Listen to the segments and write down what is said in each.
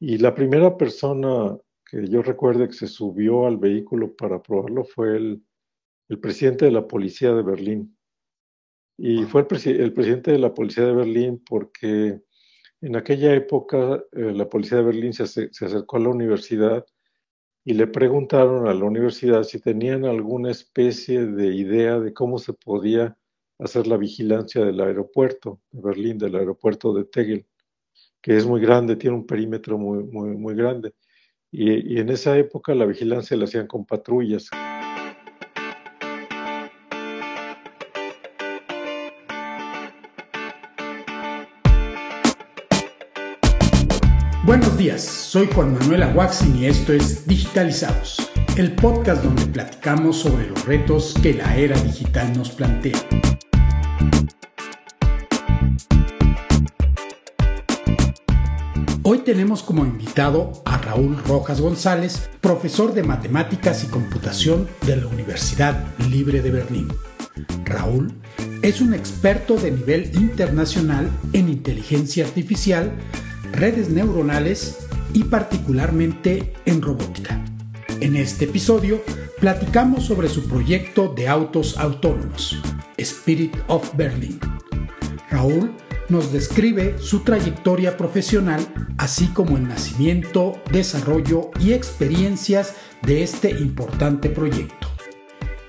Y la primera persona que yo recuerdo que se subió al vehículo para probarlo fue el, presidente de la policía de Berlín. Y fue el, el, presidente de la policía de Berlín porque en aquella época eh, la policía de Berlín se, se, acercó a la universidad y le preguntaron a la universidad si tenían alguna especie de idea de cómo se podía hacer la vigilancia del aeropuerto de Berlín, del aeropuerto de Tegel, es muy grande, tiene un perímetro muy, muy, muy grande. Y, y en esa época la vigilancia la hacían con patrullas. Buenos días, soy Juan Manuel Aguaxin y esto es Digitalizados, el podcast donde platicamos sobre los retos que la era digital nos plantea. Tenemos como invitado a Raúl Rojas González, profesor de matemáticas y computación de la Universidad Libre de Berlín. Raúl es un experto de nivel internacional en inteligencia artificial, redes neuronales y particularmente en robótica. En este episodio platicamos sobre su proyecto de autos autónomos, Spirit of Berlin. Raúl nos describe su trayectoria profesional, así como el nacimiento, desarrollo y experiencias de este importante proyecto.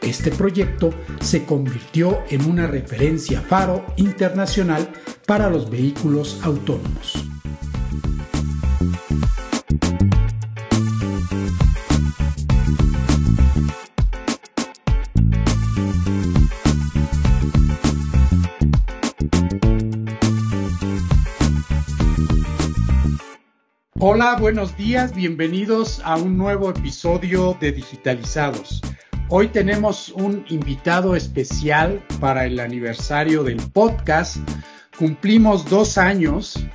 Este proyecto se convirtió en una referencia faro internacional para los vehículos autónomos. Hola, buenos días, bienvenidos a un nuevo episodio de Digitalizados. Hoy tenemos un invitado especial para el aniversario del podcast. Cumplimos dos años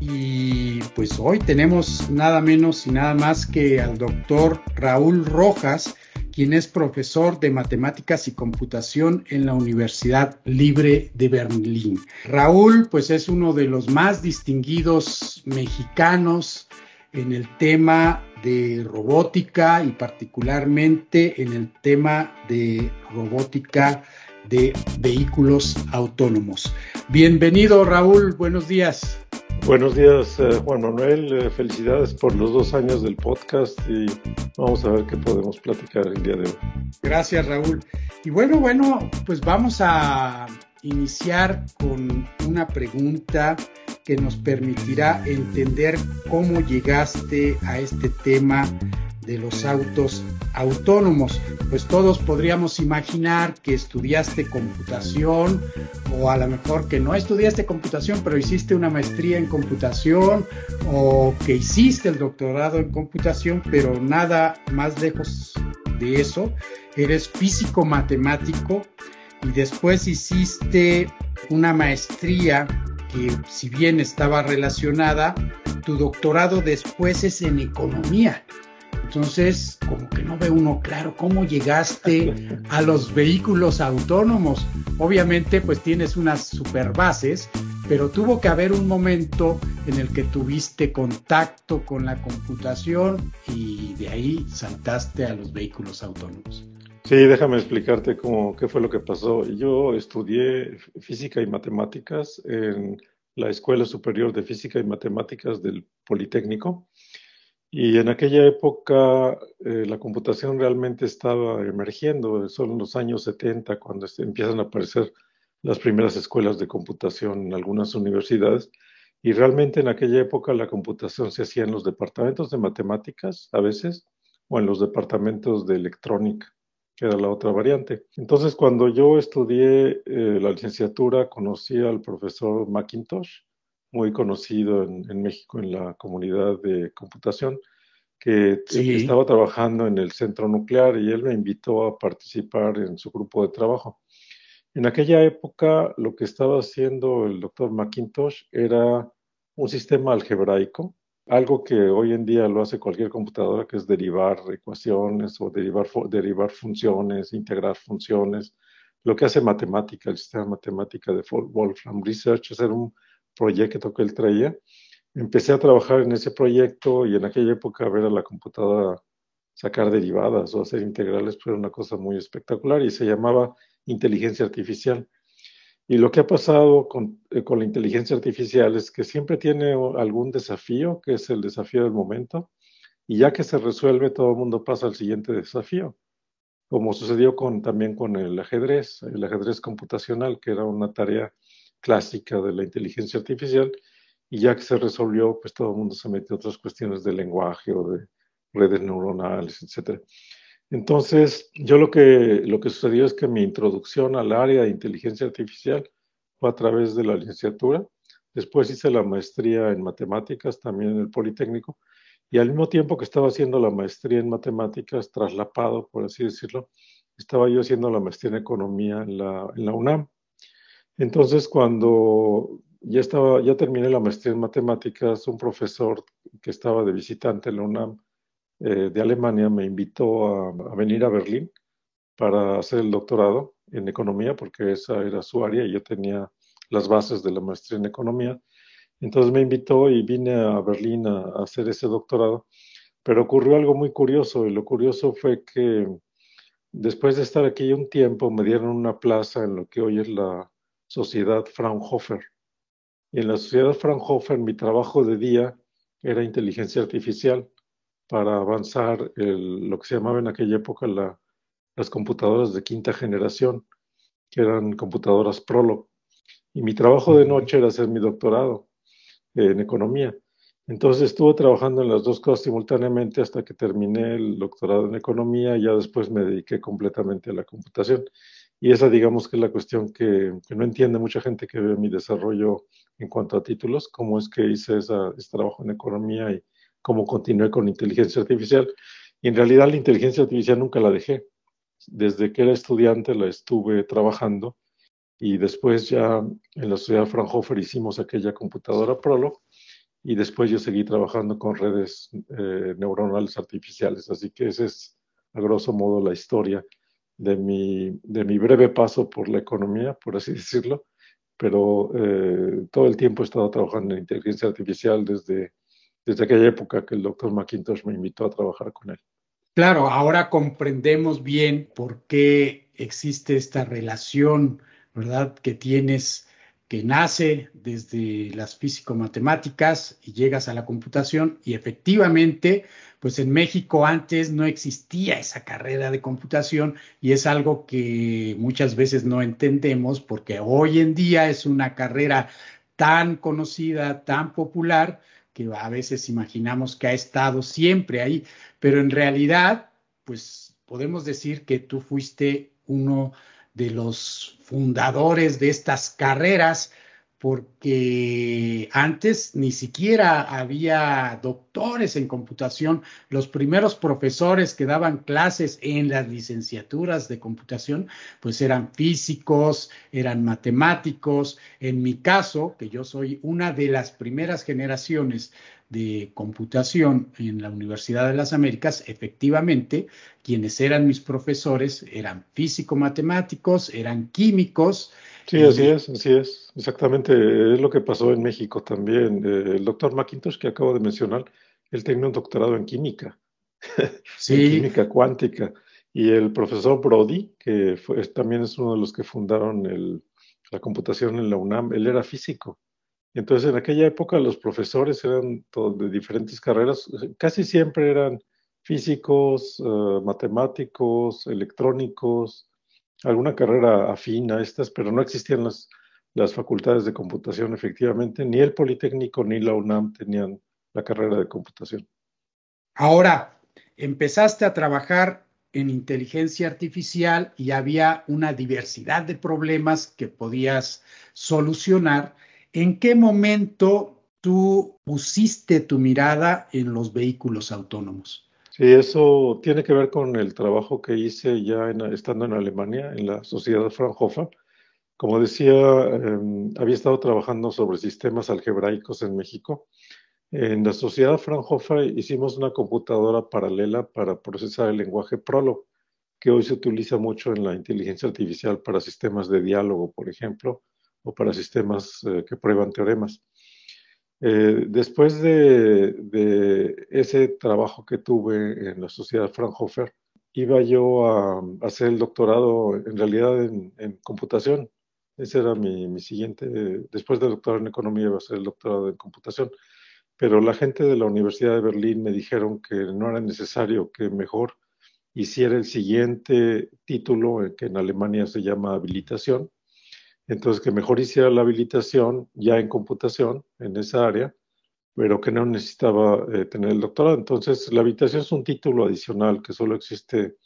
y pues hoy tenemos nada menos y nada más que al doctor Raúl Rojas, quien es profesor de matemáticas y computación en la Universidad Libre de Berlín. Raúl, pues es uno de los más distinguidos mexicanos en el tema de robótica y particularmente en el tema de robótica de vehículos autónomos. Bienvenido Raúl, buenos días. Buenos días, eh, Juan Manuel. Eh, felicidades por los dos años del podcast y vamos a ver qué podemos platicar el día de hoy. Gracias, Raúl. Y bueno, bueno, pues vamos a iniciar con una pregunta que nos permitirá entender cómo llegaste a este tema de los autos autónomos. Pues todos podríamos imaginar que estudiaste computación o a lo mejor que no estudiaste computación, pero hiciste una maestría en computación o que hiciste el doctorado en computación, pero nada más lejos de eso. Eres físico matemático y después hiciste una maestría que si bien estaba relacionada, tu doctorado después es en economía. Entonces, como que no ve uno claro cómo llegaste a los vehículos autónomos. Obviamente, pues tienes unas super bases, pero tuvo que haber un momento en el que tuviste contacto con la computación y de ahí saltaste a los vehículos autónomos. Sí, déjame explicarte cómo, qué fue lo que pasó. Yo estudié física y matemáticas en la Escuela Superior de Física y Matemáticas del Politécnico y en aquella época eh, la computación realmente estaba emergiendo, son en los años 70 cuando empiezan a aparecer las primeras escuelas de computación en algunas universidades. Y realmente en aquella época la computación se hacía en los departamentos de matemáticas a veces o en los departamentos de electrónica, que era la otra variante. Entonces cuando yo estudié eh, la licenciatura conocí al profesor McIntosh muy conocido en, México en la comunidad de computación, que estaba trabajando en el centro nuclear y él me invitó a participar en su grupo de trabajo. En aquella época lo que estaba haciendo el doctor McIntosh era un sistema algebraico, algo que hoy en día lo hace cualquier computadora, que es derivar ecuaciones o derivar, derivar funciones, integrar funciones. Lo que hace matemática, el sistema matemática de Wolfram Research, es hacer un proyecto que él traía, empecé a trabajar en ese proyecto y en aquella época ver a la computadora sacar derivadas o hacer integrales fue una cosa muy espectacular y se llamaba inteligencia artificial. Y lo que ha pasado con, eh, con, la inteligencia artificial es que siempre tiene algún desafío, que es el desafío del momento, y ya que se resuelve, todo el mundo pasa al siguiente desafío, como sucedió con, también con el ajedrez, el ajedrez computacional, que era una tarea clásica de la inteligencia artificial, y ya que se resolvió, pues todo el mundo se mete a otras cuestiones de lenguaje o de redes neuronales, etc. Entonces, yo lo que, lo que sucedió es que mi introducción al área de inteligencia artificial fue a través de la licenciatura. Después hice la maestría en matemáticas también en el Politécnico. Y al mismo tiempo que estaba haciendo la maestría en matemáticas, traslapado, por así decirlo, estaba yo haciendo la maestría en economía en la, en la UNAM. Entonces, cuando ya, estaba, ya terminé la maestría en matemáticas, un profesor que estaba de visitante en la UNAM eh, de Alemania me invitó a, venir a Berlín para hacer el doctorado en economía, porque esa era su área y yo tenía las bases de la maestría en economía. Entonces me invitó y vine a Berlín a, a hacer ese doctorado. Pero ocurrió algo muy curioso y lo curioso fue que después de estar aquí un tiempo me dieron una plaza en lo que hoy es la Sociedad Fraunhofer. Y en la Sociedad Fraunhofer mi trabajo de día era inteligencia artificial para avanzar lo que se llamaba en aquella época las computadoras de quinta generación, que eran computadoras Prolog. Y mi trabajo de noche era hacer mi doctorado en economía. Entonces estuve trabajando en las dos cosas simultáneamente hasta que terminé el doctorado en economía y ya después me dediqué completamente a la computación. Y esa digamos que es la cuestión que, no entiende mucha gente que ve mi desarrollo en cuanto a títulos, cómo es que hice ese trabajo en economía y, cómo continué con inteligencia artificial. Y en realidad la inteligencia artificial nunca la dejé. Desde que era estudiante la estuve trabajando y después ya en la Sociedad Fraunhofer hicimos aquella computadora Prolog y después yo seguí trabajando con redes eh, neuronales artificiales. Así que esa es a grosso modo la historia de mi, de mi breve paso por la economía, por así decirlo, pero eh, todo el tiempo he estado trabajando en inteligencia artificial desde desde aquella época que el doctor McIntosh me invitó a trabajar con él. Claro, ahora comprendemos bien por qué existe esta relación, ¿verdad? Que tienes, que nace desde las físico-matemáticas y llegas a la computación y efectivamente, pues en México antes no existía esa carrera de computación y es algo que muchas veces no entendemos porque hoy en día es una carrera tan conocida, tan popular, que a veces imaginamos que ha estado siempre ahí, pero en realidad, pues podemos decir que tú fuiste uno de los fundadores de estas carreras porque antes ni siquiera había doctores en computación. Los primeros profesores que daban clases en las licenciaturas de computación, pues eran físicos, eran matemáticos. En mi caso, que yo soy una de las primeras generaciones de computación en la Universidad de las Américas, efectivamente, quienes eran mis profesores eran físico-matemáticos, eran químicos, Sí, así es, así es. Exactamente, es lo que pasó en México también. Eh, el doctor McIntosh que acabo de mencionar, él tenía un doctorado en química, en química cuántica. Y el profesor Brody, que también es uno de los que fundaron la computación en la UNAM, él era físico. Entonces, en aquella época los profesores eran de diferentes carreras, casi siempre eran físicos, eh, matemáticos, electrónicos, alguna carrera afín a estas, pero no existían las, las facultades de computación efectivamente, ni el Politécnico ni la UNAM tenían la carrera de computación. Ahora, empezaste a trabajar en inteligencia artificial y había una diversidad de problemas que podías solucionar. ¿En qué momento tú pusiste tu mirada en los vehículos autónomos? Sí, eso tiene que ver con el trabajo que hice ya estando en Alemania, en la Sociedad Fraunhofer. Como decía, em, había estado trabajando sobre sistemas algebraicos en México. En la Sociedad Fraunhofer hicimos una computadora paralela para procesar el lenguaje Prolog, que hoy se utiliza mucho en la inteligencia artificial para sistemas de diálogo, por ejemplo, o para sistemas eh, que prueban teoremas. Eh, después de, ese trabajo que tuve en la Sociedad Fraunhofer, iba yo a, hacer el doctorado en realidad en, computación. Ese era mi, siguiente, después del doctorado en economía iba a hacer el doctorado en computación. Pero la gente de la Universidad de Berlín me dijeron que no era necesario, que mejor hiciera el siguiente título, que en Alemania se llama habilitación, entonces, que mejor hiciera la habilitación ya en computación, en esa área, pero que no necesitaba eh, tener el doctorado. Entonces, la habilitación es un título adicional que solo existe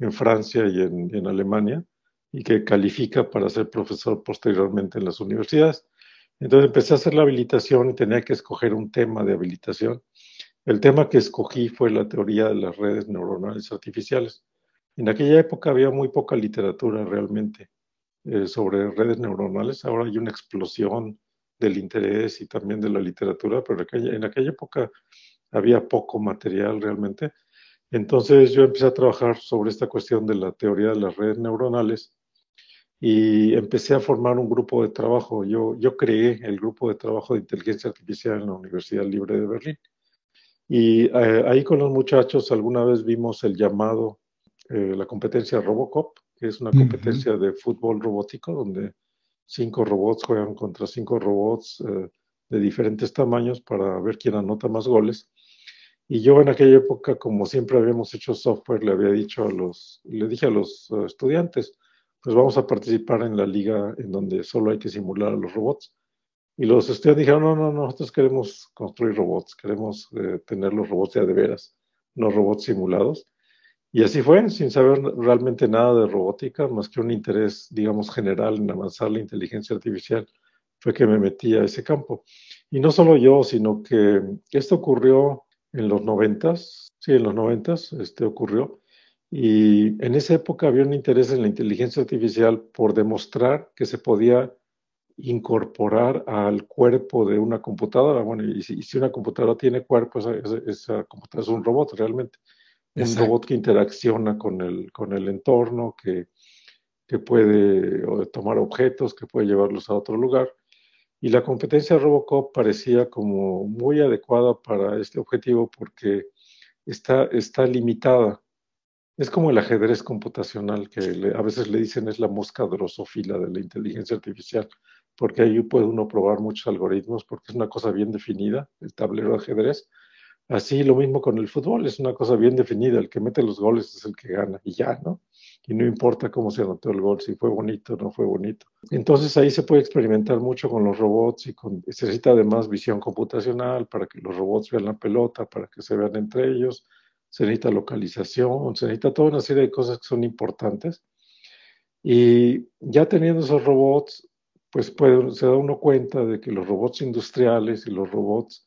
en Francia y en, Alemania y que califica para ser profesor posteriormente en las universidades. Entonces empecé a hacer la habilitación y tenía que escoger un tema de habilitación. El tema que escogí fue la teoría de las redes neuronales artificiales. En aquella época había muy poca literatura realmente. Eh, sobre redes neuronales. Ahora hay una explosión del interés y también de la literatura, pero en aquella, época había poco material realmente. Entonces yo empecé a trabajar sobre esta cuestión de la teoría de las redes neuronales y empecé a formar un grupo de trabajo. Yo, yo creé el grupo de trabajo de inteligencia artificial en la Universidad Libre de Berlín. Y eh, ahí con los muchachos alguna vez vimos el llamado, eh, la competencia Robocop, que es una competencia de fútbol robótico donde cinco robots juegan contra cinco robots eh, de diferentes tamaños para ver quién anota más goles. Y yo en aquella época, como siempre habíamos hecho software, le había dicho a los, le dije a los eh, estudiantes, pues vamos a participar en la liga en donde solo hay que simular a los robots. Y los estudiantes dijeron, no, no, no, nosotros queremos construir robots, queremos eh, tener los robots ya de veras, no robots simulados. Y así fue, sin saber realmente nada de robótica, más que un interés, digamos, general en avanzar la inteligencia artificial, fue que me metí a ese campo. Y no solo yo, sino que esto ocurrió en los noventas, sí, en los noventas, este ocurrió. Y en esa época había un interés en la inteligencia artificial por demostrar que se podía incorporar al cuerpo de una computadora. Bueno, y si, una computadora tiene cuerpo, esa, computadora es un robot realmente un robot que interacciona con el, con el entorno, que, que puede tomar objetos, que puede llevarlos a otro lugar. Y la competencia Robocop parecía como muy adecuada para este objetivo porque está, está limitada. Es como el ajedrez computacional, que a veces le dicen es la mosca drosófila de la inteligencia artificial, porque ahí puede uno probar muchos algoritmos, porque es una cosa bien definida, el tablero de ajedrez, Así lo mismo con el fútbol, es una cosa bien definida, el que mete los goles es el que gana y ya, ¿no? Y no importa cómo se anotó el gol, si fue bonito o no fue bonito. Entonces ahí se puede experimentar mucho con los robots y con, se necesita además visión computacional para que los robots vean la pelota, para que se vean entre ellos, se necesita localización, se necesita toda una serie de cosas que son importantes. Y ya teniendo esos robots, pues se da uno cuenta de que los robots industriales y los robots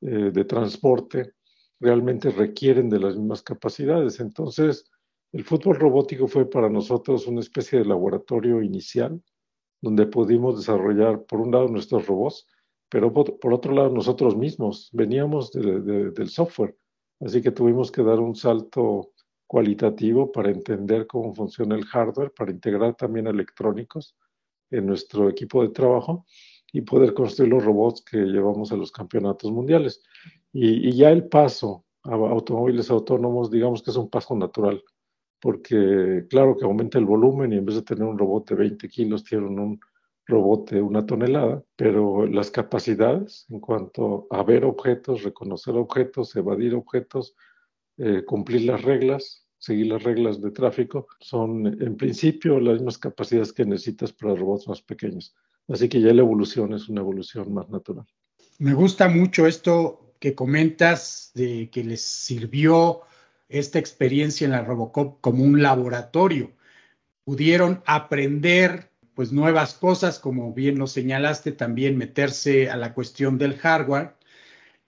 eh, de transporte realmente requieren de las mismas capacidades. Entonces, el fútbol robótico fue para nosotros una especie de laboratorio inicial donde pudimos desarrollar, por un lado, nuestros robots, pero por, otro lado, nosotros mismos. Veníamos del software, así que tuvimos que dar un salto cualitativo para entender cómo funciona el hardware, para integrar también electrónicos en nuestro equipo de trabajo y poder construir los robots que llevamos a los campeonatos mundiales. Y, ya el paso a automóviles autónomos, digamos que es un paso natural, porque claro que aumenta el volumen y en vez de tener un robot de 20 kilos, tienen un robot de una tonelada, pero las capacidades en cuanto a ver objetos, reconocer objetos, evadir objetos, eh, cumplir las reglas, seguir las reglas de tráfico, son en principio las mismas capacidades que necesitas para robots más pequeños. Así que ya la evolución es una evolución más natural. Me gusta mucho esto que comentas de que les sirvió esta experiencia en la Robocop como un laboratorio. Pudieron aprender pues nuevas cosas, como bien lo señalaste, también meterse a la cuestión del hardware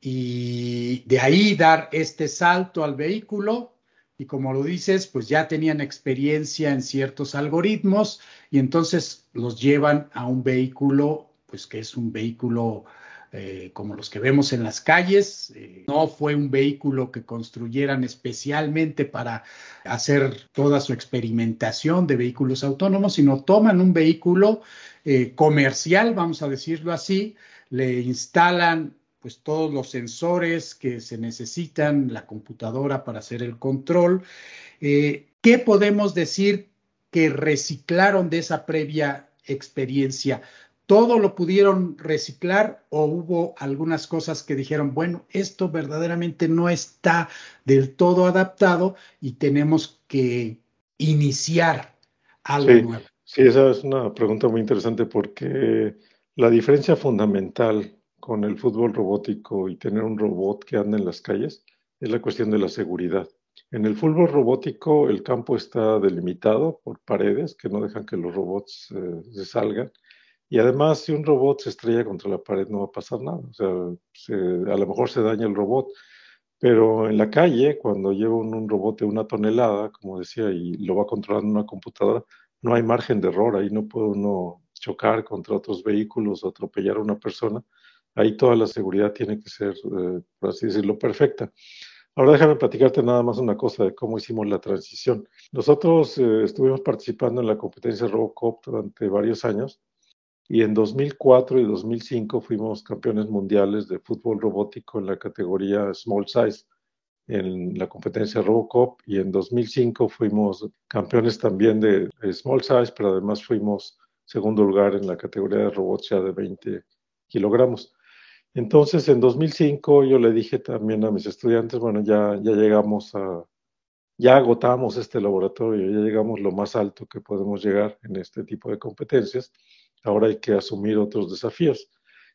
y de ahí dar este salto al vehículo y como lo dices, pues ya tenían experiencia en ciertos algoritmos y entonces los llevan a un vehículo, pues que es un vehículo eh, como los que vemos en las calles. Eh, no fue un vehículo que construyeran especialmente para hacer toda su experimentación de vehículos autónomos, sino toman un vehículo eh, comercial, vamos a decirlo así, le instalan pues todos los sensores que se necesitan, la computadora para hacer el control. Eh, ¿Qué podemos decir que reciclaron de esa previa experiencia? ¿Todo lo pudieron reciclar o hubo algunas cosas que dijeron, bueno, esto verdaderamente no está del todo adaptado y tenemos que iniciar algo nuevo? Sí, esa es una pregunta muy interesante porque la diferencia fundamental con el fútbol robótico y tener un robot que anda en las calles es la cuestión de la seguridad. En el fútbol robótico el campo está delimitado por paredes que no dejan que los robots eh, se salgan. Y además, si un robot se estrella contra la pared, no va a pasar nada. O sea, a lo mejor se daña el robot. Pero en la calle, cuando lleva un robot de una tonelada, como decía, y lo va controlando una computadora, no hay margen de error, ahí no puede uno chocar contra otros vehículos o atropellar a una persona. Ahí toda la seguridad tiene que ser, eh, por así decirlo, perfecta. Ahora déjame platicarte nada más una cosa de cómo hicimos la transición. Nosotros eh, estuvimos participando en la competencia Robocop durante varios años y en 2004 y 2005 fuimos campeones mundiales de fútbol robótico en la categoría Small Size en la competencia Robocop y en 2005 fuimos campeones también de, Small Size, pero además fuimos segundo lugar en la categoría de robots ya de 20 kilogramos. Entonces, en 2005 yo le dije también a mis estudiantes, bueno, ya, ya llegamos a, ya agotamos este laboratorio, ya llegamos lo más alto que podemos llegar en este tipo de competencias, ahora hay que asumir otros desafíos.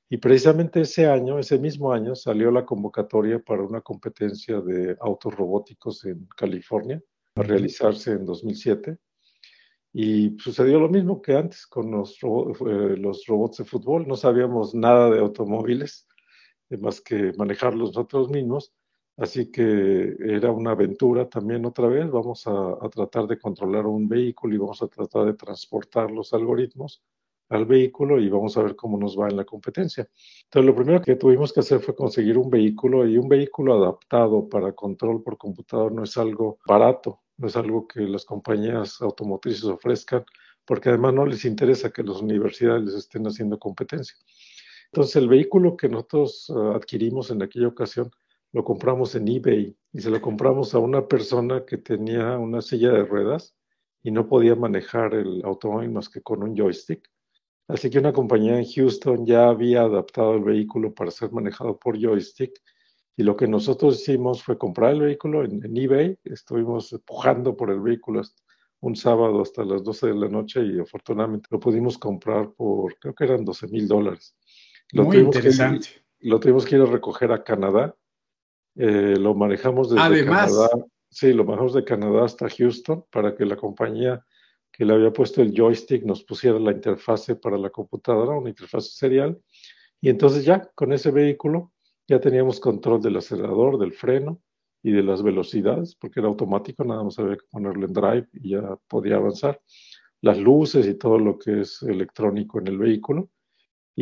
Y precisamente ese año, ese mismo año, salió la convocatoria para una competencia de autos robóticos en California, a realizarse en 2007. Y sucedió lo mismo que antes con los, eh, los robots de fútbol. No sabíamos nada de automóviles, más que manejarlos nosotros mismos. Así que era una aventura también otra vez. Vamos a, a tratar de controlar un vehículo y vamos a tratar de transportar los algoritmos al vehículo y vamos a ver cómo nos va en la competencia. Entonces, lo primero que tuvimos que hacer fue conseguir un vehículo y un vehículo adaptado para control por computador no es algo barato, no es algo que las compañías automotrices ofrezcan, porque además no les interesa que las universidades les estén haciendo competencia. Entonces, el vehículo que nosotros ah, adquirimos en aquella ocasión lo compramos en eBay y se lo compramos a una persona que tenía una silla de ruedas y no podía manejar el automóvil más que con un joystick. Así que una compañía en Houston ya había adaptado el vehículo para ser manejado por joystick y lo que nosotros hicimos fue comprar el vehículo en, eBay. Estuvimos empujando por el vehículo un sábado hasta las 12 de la noche y afortunadamente lo pudimos comprar por, creo que eran 12 mil dólares. Muy interesante. lo tuvimos que ir a recoger a Canadá. Eh, lo manejamos desde Además, Canadá. Sí, lo manejamos de Canadá hasta Houston para que la compañía que le había puesto el joystick nos pusiera la interfase para la computadora, una interfase serial. Y entonces ya con ese vehículo ya teníamos control del acelerador, del freno y de las velocidades, porque era automático, nada más había que ponerlo en drive y ya podía avanzar. Las luces y todo lo que es electrónico en el vehículo.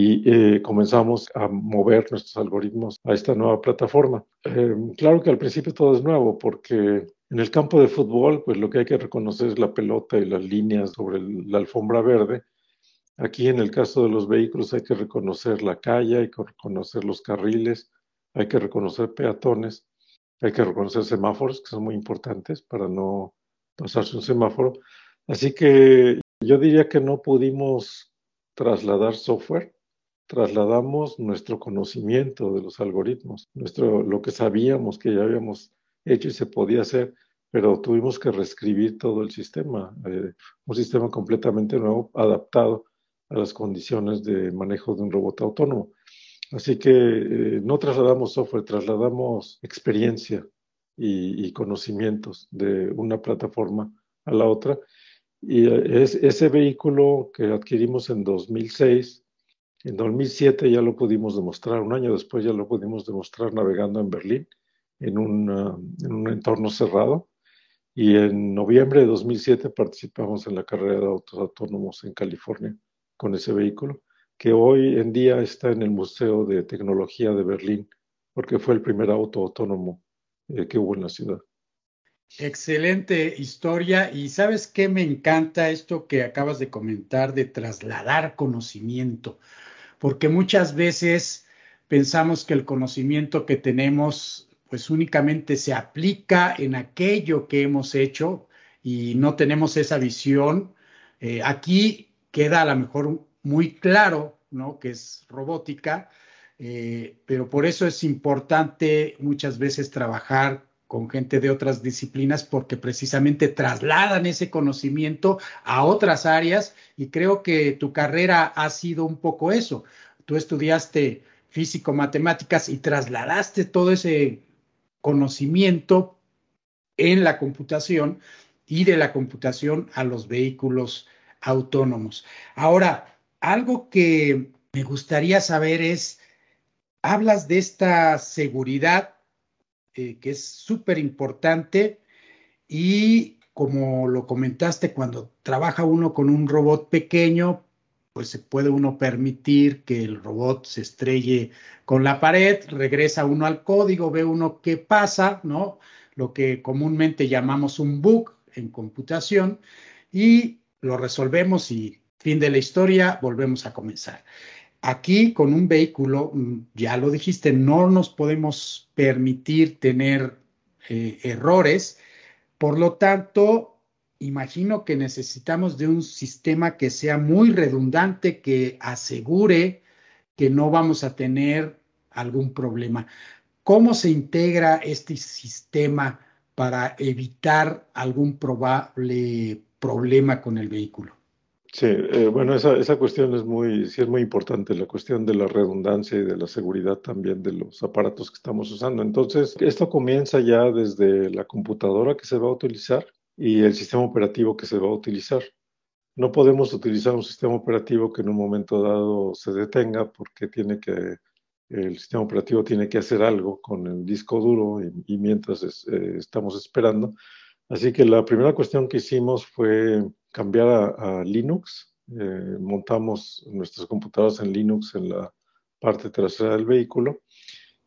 Y eh, comenzamos a mover nuestros algoritmos a esta nueva plataforma. Eh, claro que al principio todo es nuevo, porque en el campo de fútbol, pues lo que hay que reconocer es la pelota y las líneas sobre la alfombra verde. Aquí en el caso de los vehículos hay que reconocer la calle, hay que reconocer los carriles, hay que reconocer peatones, hay que reconocer semáforos, que son muy importantes para no pasarse un semáforo. Así que yo diría que no pudimos trasladar software, trasladamos nuestro conocimiento de los algoritmos, nuestro, lo que sabíamos que ya habíamos hecho y se podía hacer, pero tuvimos que reescribir todo el sistema, eh, un sistema completamente nuevo, adaptado a las condiciones de manejo de un robot autónomo. Así que eh, no trasladamos software, trasladamos experiencia y, conocimientos de una plataforma a la otra. Y eh, es, ese vehículo que adquirimos en 2006, en 2007 ya lo pudimos demostrar, un año después ya lo pudimos demostrar navegando en Berlín en, un entorno cerrado. Y en noviembre de 2007 participamos en la carrera de autos autónomos en California con ese vehículo, que hoy en día está en el Museo de Tecnología de Berlín, porque fue el primer auto autónomo eh, que hubo en la ciudad. Excelente historia. Y sabes qué me encanta esto que acabas de comentar de trasladar conocimiento, porque muchas veces pensamos que el conocimiento que tenemos pues únicamente se aplica en aquello que hemos hecho y no tenemos esa visión. Eh, aquí queda a lo mejor muy claro, ¿no? Que es robótica, eh, pero por eso es importante muchas veces trabajar con gente de otras disciplinas porque precisamente trasladan ese conocimiento a otras áreas y creo que tu carrera ha sido un poco eso. Tú estudiaste físico, matemáticas y trasladaste todo ese conocimiento en la computación y de la computación a los vehículos autónomos. Ahora, algo que me gustaría saber es, hablas de esta seguridad eh, que es súper importante y como lo comentaste, cuando trabaja uno con un robot pequeño, pues se puede uno permitir que el robot se estrelle con la pared, regresa uno al código, ve uno qué pasa, ¿no? Lo que comúnmente llamamos un bug en computación y lo resolvemos y fin de la historia, volvemos a comenzar. Aquí con un vehículo, mm, ya lo dijiste, no nos podemos permitir tener eh, errores, por lo tanto, imagino que necesitamos de un sistema que sea muy redundante, que asegure que no vamos a tener algún problema. ¿Cómo se integra este sistema para evitar algún probable problema con el vehículo? Sí, eh, bueno, esa, esa, cuestión es muy, sí es muy importante, la cuestión de la redundancia y de la seguridad también de los aparatos que estamos usando. Entonces, esto comienza ya desde la computadora que se va a utilizar y el sistema operativo que se va a utilizar. No podemos utilizar un sistema operativo que en un momento dado se detenga porque tiene que, el sistema operativo tiene que hacer algo con el disco duro y, mientras eh, estamos esperando. Así que la primera cuestión que hicimos fue cambiar a, Linux. Eh, montamos nuestras computadoras en Linux en la parte trasera del vehículo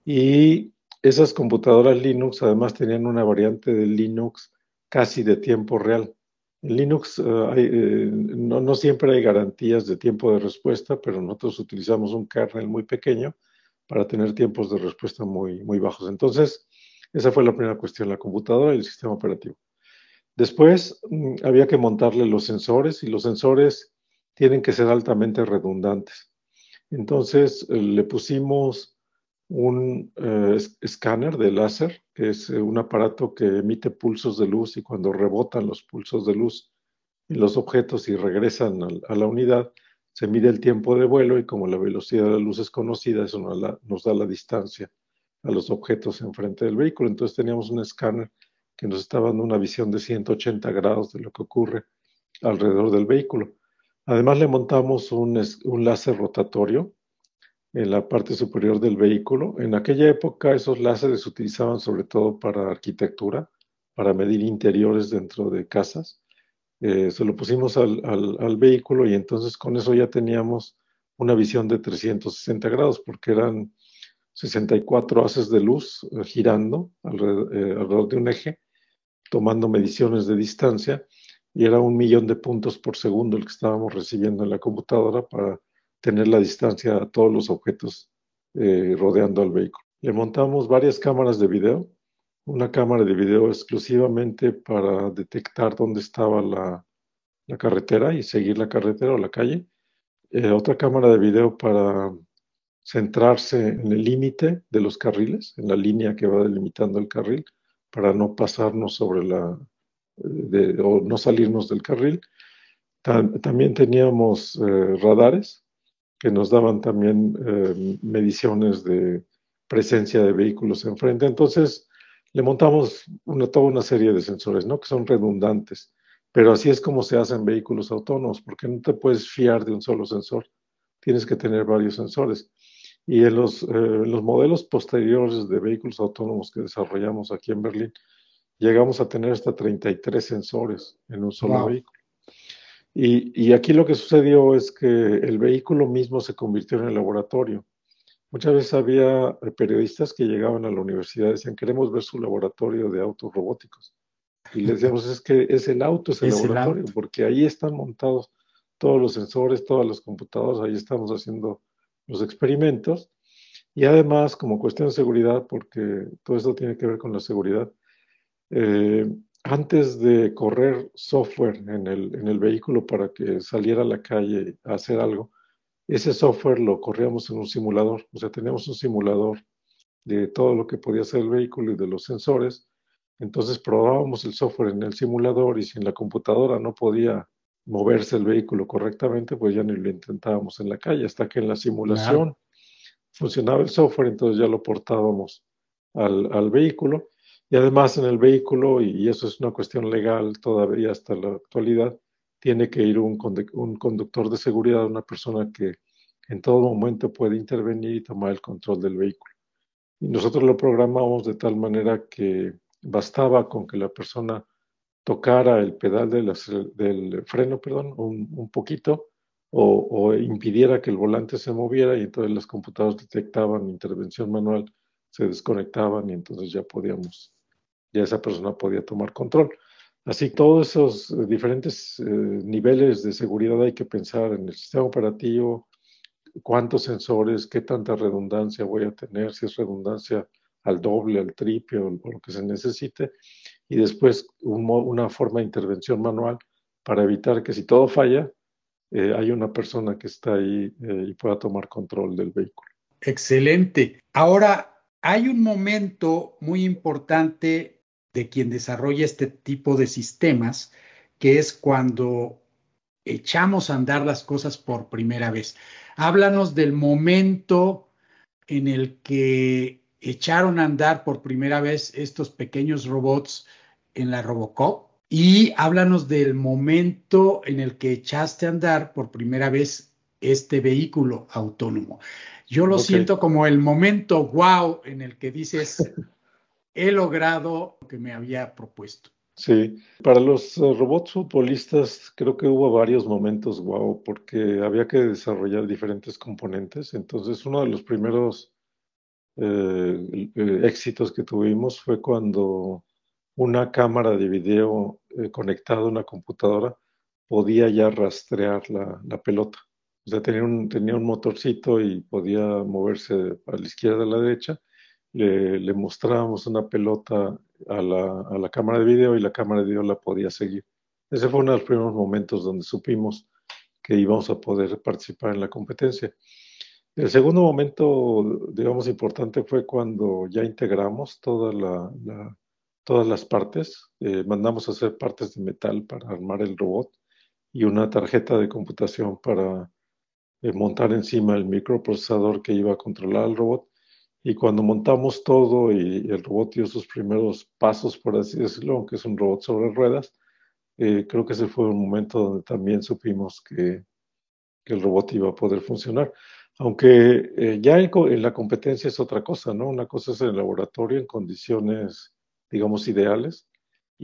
y esas computadoras Linux además tenían una variante de Linux casi de tiempo real. En Linux eh, eh, no, siempre hay garantías de tiempo de respuesta, pero nosotros utilizamos un kernel muy pequeño para tener tiempos de respuesta muy, muy bajos. Entonces, esa fue la primera cuestión, la computadora y el sistema operativo. Después mm, había que montarle los sensores y los sensores tienen que ser altamente redundantes. Entonces eh, le pusimos un eh, escáner de láser, que es eh, un aparato que emite pulsos de luz y cuando rebotan los pulsos de luz en los objetos y regresan a, la unidad, se mide el tiempo de vuelo y como la velocidad de la luz es conocida, eso nos, da la distancia a los objetos enfrente del vehículo. Entonces teníamos un escáner que nos estaba dando una visión de 180 grados de lo que ocurre alrededor del vehículo. Además le montamos un láser rotatorio en la parte superior del vehículo. En aquella época esos láseres se utilizaban sobre todo para arquitectura, para medir interiores dentro de casas. Eh, se lo pusimos al, vehículo y entonces con eso ya teníamos una visión de 360 grados porque eran 64 haces de luz eh, girando eh, alrededor, de un eje, tomando mediciones de distancia y era un millón de puntos por segundo el que estábamos recibiendo en la computadora para tener la distancia a todos los objetos eh, rodeando al vehículo. Le montamos varias cámaras de video, una cámara de video exclusivamente para detectar dónde estaba la, carretera y seguir la carretera o la calle, eh, otra cámara de video para centrarse en el límite de los carriles, en la línea que va delimitando el carril, para no pasarnos sobre la, o no salirnos del carril. también teníamos eh, radares que nos daban también eh, mediciones de presencia de vehículos enfrente. Entonces, le montamos toda una serie de sensores, ¿no? Que son redundantes. Pero así es como se hacen vehículos autónomos, porque no te puedes fiar de un solo sensor. Tienes que tener varios sensores. Y en los, eh, los modelos posteriores de vehículos autónomos que desarrollamos aquí en Berlín, llegamos a tener hasta 33 sensores en un solo vehículo. Y, aquí lo que sucedió es que el vehículo mismo se convirtió en el laboratorio. Muchas veces había eh, periodistas que llegaban a la universidad y decían, queremos ver su laboratorio de autos robóticos. Y les decíamos, es que es el auto, es el laboratorio, porque ahí están montados todos los sensores, todas las computadoras, ahí estamos haciendo los experimentos. Y además, como cuestión de seguridad, porque todo esto tiene que ver con la seguridad, eh, antes de correr software en el, en el vehículo para que saliera a la calle a hacer algo, ese software lo corríamos en un simulador, o sea, teníamos un simulador de todo lo que podía hacer el vehículo y de los sensores. Entonces probábamos el software en el simulador y si en la computadora no podía moverse el vehículo correctamente, pues ya ni lo intentábamos en la calle, hasta que en la simulación funcionaba el software, entonces ya lo portábamos al, al vehículo. Y además en el vehículo, y eso es una cuestión legal todavía hasta la actualidad, tiene que ir un, un conductor de seguridad, una persona que en todo momento puede intervenir y tomar el control del vehículo. Y nosotros lo programamos de tal manera que bastaba con que la persona tocara el pedal del freno, perdón, un, poquito, o, impidiera que el volante se moviera y entonces las computadoras detectaban intervención manual, se desconectaban y entonces ya podíamos, ya esa persona podía tomar control. Así todos esos diferentes eh, niveles de seguridad hay que pensar en el sistema operativo, cuántos sensores, qué tanta redundancia voy a tener, si es redundancia al doble, al triple o, lo que se necesite, y después una forma de intervención manual para evitar que si todo falla, eh, hay una persona que está ahí y pueda tomar control del vehículo. Excelente. Ahora, hay un momento muy importante de quien desarrolla este tipo de sistemas, que es cuando echamos a andar las cosas por primera vez. Háblanos del momento en el que echaron a andar por primera vez estos pequeños robots en la Robocop y háblanos del momento en el que echaste a andar por primera vez este vehículo autónomo. Yo lo siento como el momento wow en el que dices, he logrado lo que me había propuesto. Sí, para los eh, robots futbolistas creo que hubo varios momentos wow, porque había que desarrollar diferentes componentes. Entonces, uno de los primeros eh, eh, éxitos que tuvimos fue cuando una cámara de video conectada a una computadora podía ya rastrear la, pelota. O sea, tenía un, tenía un motorcito y podía moverse a la izquierda a la derecha le, le mostrábamos una pelota a la, a la, cámara de video y la cámara de video la podía seguir. Ese fue uno de los primeros momentos donde supimos que íbamos a poder participar en la competencia. El segundo momento, digamos, importante fue cuando ya integramos toda la, todas las partes. Eh, mandamos a hacer partes de metal para armar el robot y una tarjeta de computación para eh, montar encima el microprocesador que iba a controlar el robot y cuando montamos todo y, el robot dio sus primeros pasos, por así decirlo, aunque es un robot sobre ruedas, eh, creo que ese fue un momento donde también supimos que, el robot iba a poder funcionar. Aunque ya en, en, la competencia es otra cosa, ¿no? Una cosa es el laboratorio en condiciones, digamos, ideales,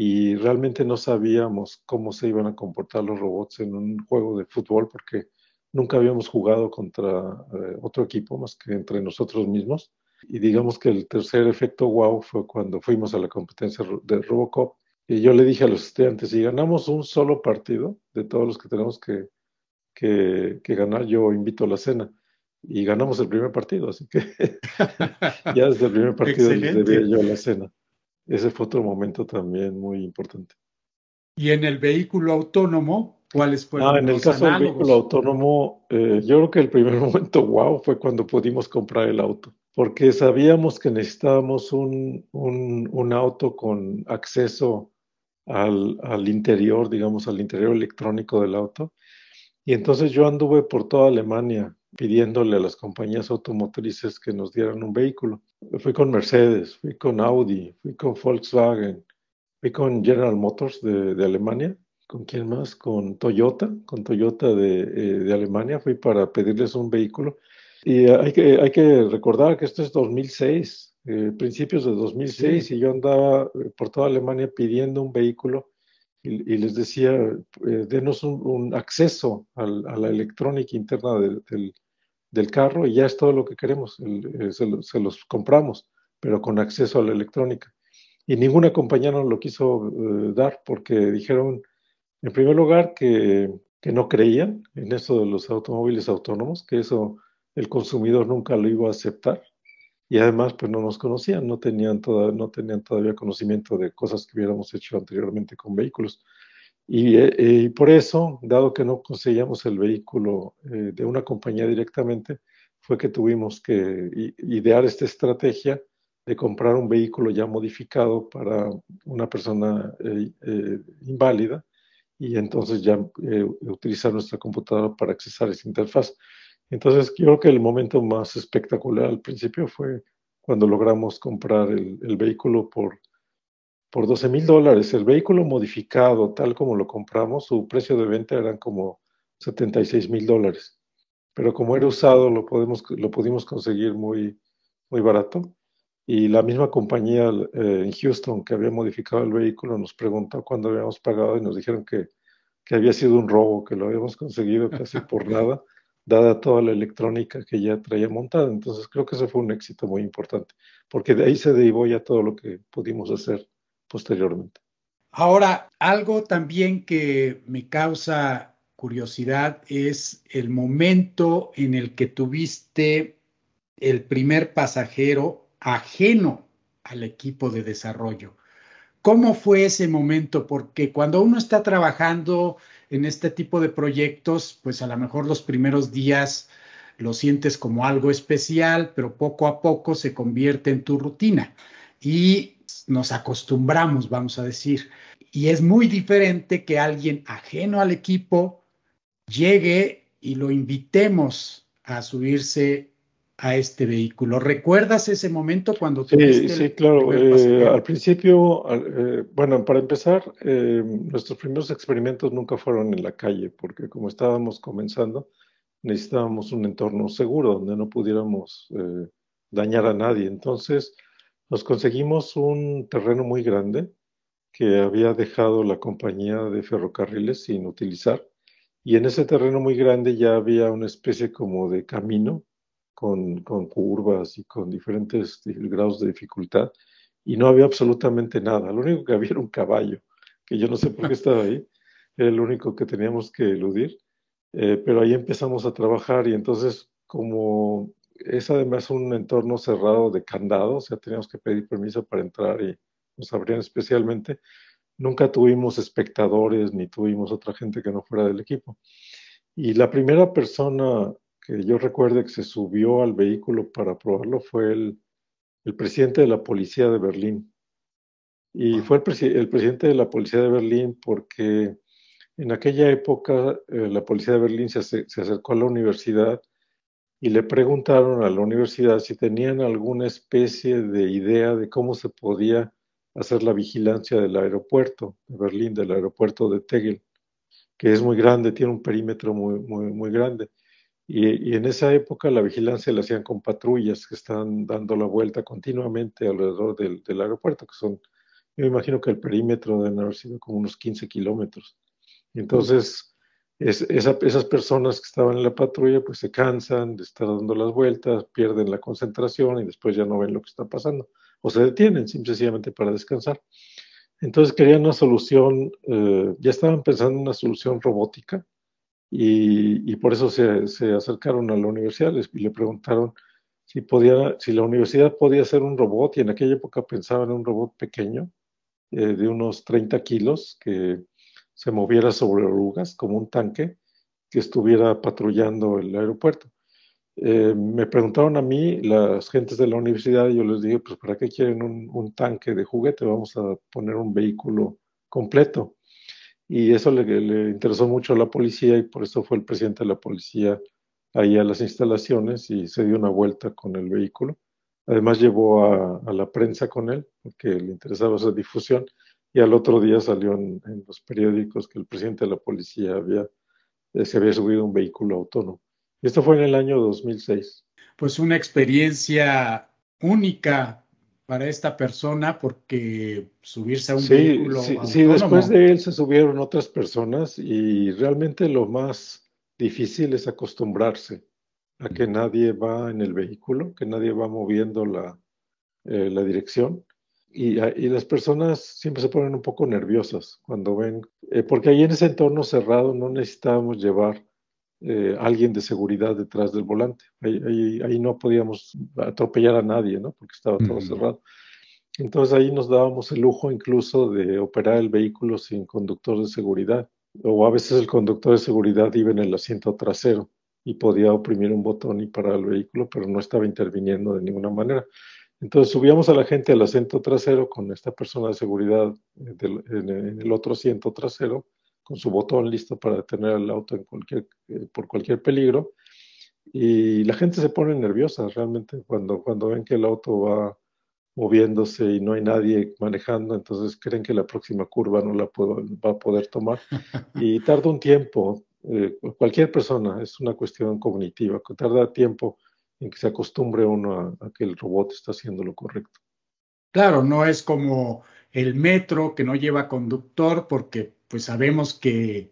y realmente no sabíamos cómo se iban a comportar los robots en un juego de fútbol porque nunca habíamos jugado contra eh, otro equipo más que entre nosotros mismos. Y digamos que el tercer efecto wow fue cuando fuimos a la competencia de Robocop. Y yo le dije a los estudiantes, si ganamos un solo partido de todos los que tenemos que, que, que ganar, yo invito a la cena. Y ganamos el primer partido, así que ya desde el primer partido debía yo a la cena. Ese fue otro momento también muy importante. Y en el vehículo autónomo, ¿cuáles fueron ah, en el caso del vehículo autónomo, eh, yo creo que el primer momento wow fue cuando pudimos comprar el auto porque sabíamos que necesitábamos un, un, un auto con acceso al, al, interior, digamos, al interior electrónico del auto. Y entonces yo anduve por toda Alemania pidiéndole a las compañías automotrices que nos dieran un vehículo. Fui con Mercedes, fui con Audi, fui con Volkswagen, fui con General Motors de, de Alemania. ¿Con quién más? Con Toyota, con Toyota de, eh, de Alemania. Fui para pedirles un vehículo y hay que, hay que recordar que esto es 2006, eh, principios de 2006, y yo andaba eh, por toda Alemania pidiendo un vehículo y, y les decía, eh, denos un, un acceso al, a la electrónica interna de, del, del, carro y ya es todo lo que queremos, eh, se, los compramos, pero con acceso a la electrónica. Y ninguna compañía nos lo quiso eh, dar porque dijeron, en primer lugar, que, que no creían en eso de los automóviles autónomos, que eso el consumidor nunca lo iba a aceptar, y además pues no nos conocían, no tenían, toda, no tenían todavía conocimiento de cosas que hubiéramos hecho anteriormente con vehículos. Y, eh, por eso, dado que no conseguíamos el vehículo eh, de una compañía directamente, fue que tuvimos que idear esta estrategia de comprar un vehículo ya modificado para una persona eh, inválida y entonces ya utilizar nuestra computadora para accesar esa interfaz. Entonces, creo que el momento más espectacular al principio fue cuando logramos comprar el, vehículo por, por 12 mil dólares. El vehículo modificado, tal como lo compramos, su precio de venta eran como 76 mil dólares. Pero como era usado, lo, podemos, lo pudimos conseguir muy, muy barato. Y la misma compañía eh, en Houston que había modificado el vehículo nos preguntó cuándo habíamos pagado y nos dijeron que, que había sido un robo, que lo habíamos conseguido casi por nada dada toda la electrónica que ya traía montada. Entonces creo que ese fue un éxito muy importante, porque de ahí se derivó ya todo lo que pudimos hacer posteriormente. Ahora, algo también que me causa curiosidad es el momento en el que tuviste el primer pasajero ajeno al equipo de desarrollo. ¿Cómo fue ese momento? Porque cuando uno está trabajando en este tipo de proyectos, pues a lo mejor los primeros días lo sientes como algo especial, pero poco a poco se convierte en tu rutina y nos acostumbramos, vamos a decir. Y es muy diferente que alguien ajeno al equipo llegue y lo invitemos a subirse a este vehículo. ¿Recuerdas ese momento cuando Sí, sí, claro. Eh, al principio, eh, bueno, para empezar, eh, nuestros primeros experimentos nunca fueron en la calle, porque como estábamos comenzando, necesitábamos un entorno seguro donde no pudiéramos dañar a nadie. Entonces, nos conseguimos un terreno muy grande que había dejado la compañía de ferrocarriles sin utilizar. Y en ese terreno muy grande ya había una especie como de camino con, curvas y con diferentes grados de dificultad y no había absolutamente nada. Lo único que había era un caballo, que yo no sé por qué estaba ahí, era el único que teníamos que eludir, eh, pero ahí empezamos a trabajar y entonces como es además un entorno cerrado de candado, o sea, teníamos que pedir permiso para entrar y nos abrían especialmente, nunca tuvimos espectadores ni tuvimos otra gente que no fuera del equipo. Y la primera persona que yo recuerde que se subió al vehículo para probarlo fue el, presidente de la policía de Berlín. Y fue el, presidente de la policía de Berlín porque en aquella época eh, la policía de Berlín se, se, acercó a la universidad y le preguntaron a la universidad si tenían alguna especie de idea de cómo se podía hacer la vigilancia del aeropuerto de Berlín, del aeropuerto de Tegel, que es muy grande, tiene un perímetro muy, muy, muy grande. Y, en esa época la vigilancia la hacían con patrullas que están dando la vuelta continuamente alrededor del, aeropuerto, que son, yo imagino que el perímetro deben haber sido como unos 15 kilómetros. Entonces, esas personas que estaban en la patrulla pues se cansan de estar dando las vueltas, pierden la concentración y después ya no ven lo que está pasando o se detienen simplemente para descansar. Entonces querían una solución, eh, ya estaban pensando en una solución robótica y, por eso se, acercaron a la universidad y le preguntaron si, podía, si la universidad podía hacer un robot, y en aquella época pensaban en un robot pequeño, eh, de unos 30 kilos, que se moviera sobre orugas, como un tanque, que estuviera patrullando el aeropuerto. Eh, me preguntaron a mí, las gentes de la universidad, y yo les dije, pues ¿para qué quieren un tanque de juguete? Vamos a poner un vehículo completo y eso le, interesó mucho a la policía y por eso fue el presidente de la policía ahí a las instalaciones y se dio una vuelta con el vehículo. Además llevó a, la prensa con él porque le interesaba esa difusión y al otro día salió en, los periódicos que el presidente de la policía había, eh, se había subido un vehículo autónomo. Y esto fue en el año 2006. Pues una experiencia única para esta persona porque subirse a un vehículo. Sí, sí, después de él se subieron otras personas y realmente lo más difícil es acostumbrarse a que nadie va en el vehículo, que nadie va moviendo la, eh, la dirección. Y, y, las personas siempre se ponen un poco nerviosas cuando ven, eh, porque ahí en ese entorno cerrado no necesitábamos llevar eh, alguien de seguridad detrás del volante. Ahí, ahí, no podíamos atropellar a nadie, ¿no? Porque estaba todo cerrado. Entonces ahí nos dábamos el lujo incluso de operar el vehículo sin conductor de seguridad. O a veces el conductor de seguridad iba en el asiento trasero y podía oprimir un botón y parar el vehículo, pero no estaba interviniendo de ninguna manera. Entonces subíamos a la gente al asiento trasero con esta persona de seguridad en el otro asiento trasero, con su botón listo para detener el auto en cualquier, eh, por cualquier peligro. Y la gente se pone nerviosa realmente cuando, cuando ven que el auto va moviéndose y no hay nadie manejando, entonces creen que la próxima curva no la puedo, va a poder tomar. Y tarda un tiempo, eh, cualquier persona, es una cuestión cognitiva, que tarda tiempo en que se acostumbre uno a, que el robot está haciendo lo correcto. Claro, no es como el metro que no lleva conductor porque pues sabemos que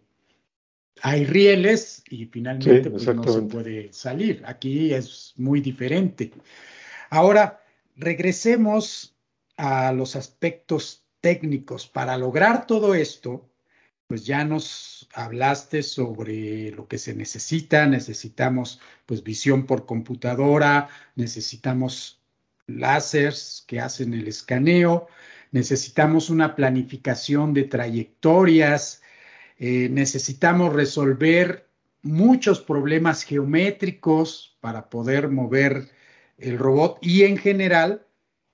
hay rieles y finalmente pues, no se puede salir. Aquí es muy diferente. Ahora, regresemos a los aspectos técnicos. Para lograr todo esto, pues ya nos hablaste sobre lo que se necesita, necesitamos pues visión por computadora, necesitamos láseres que hacen el escaneo, necesitamos una planificación de trayectorias, eh, necesitamos resolver muchos problemas geométricos para poder mover el robot y en general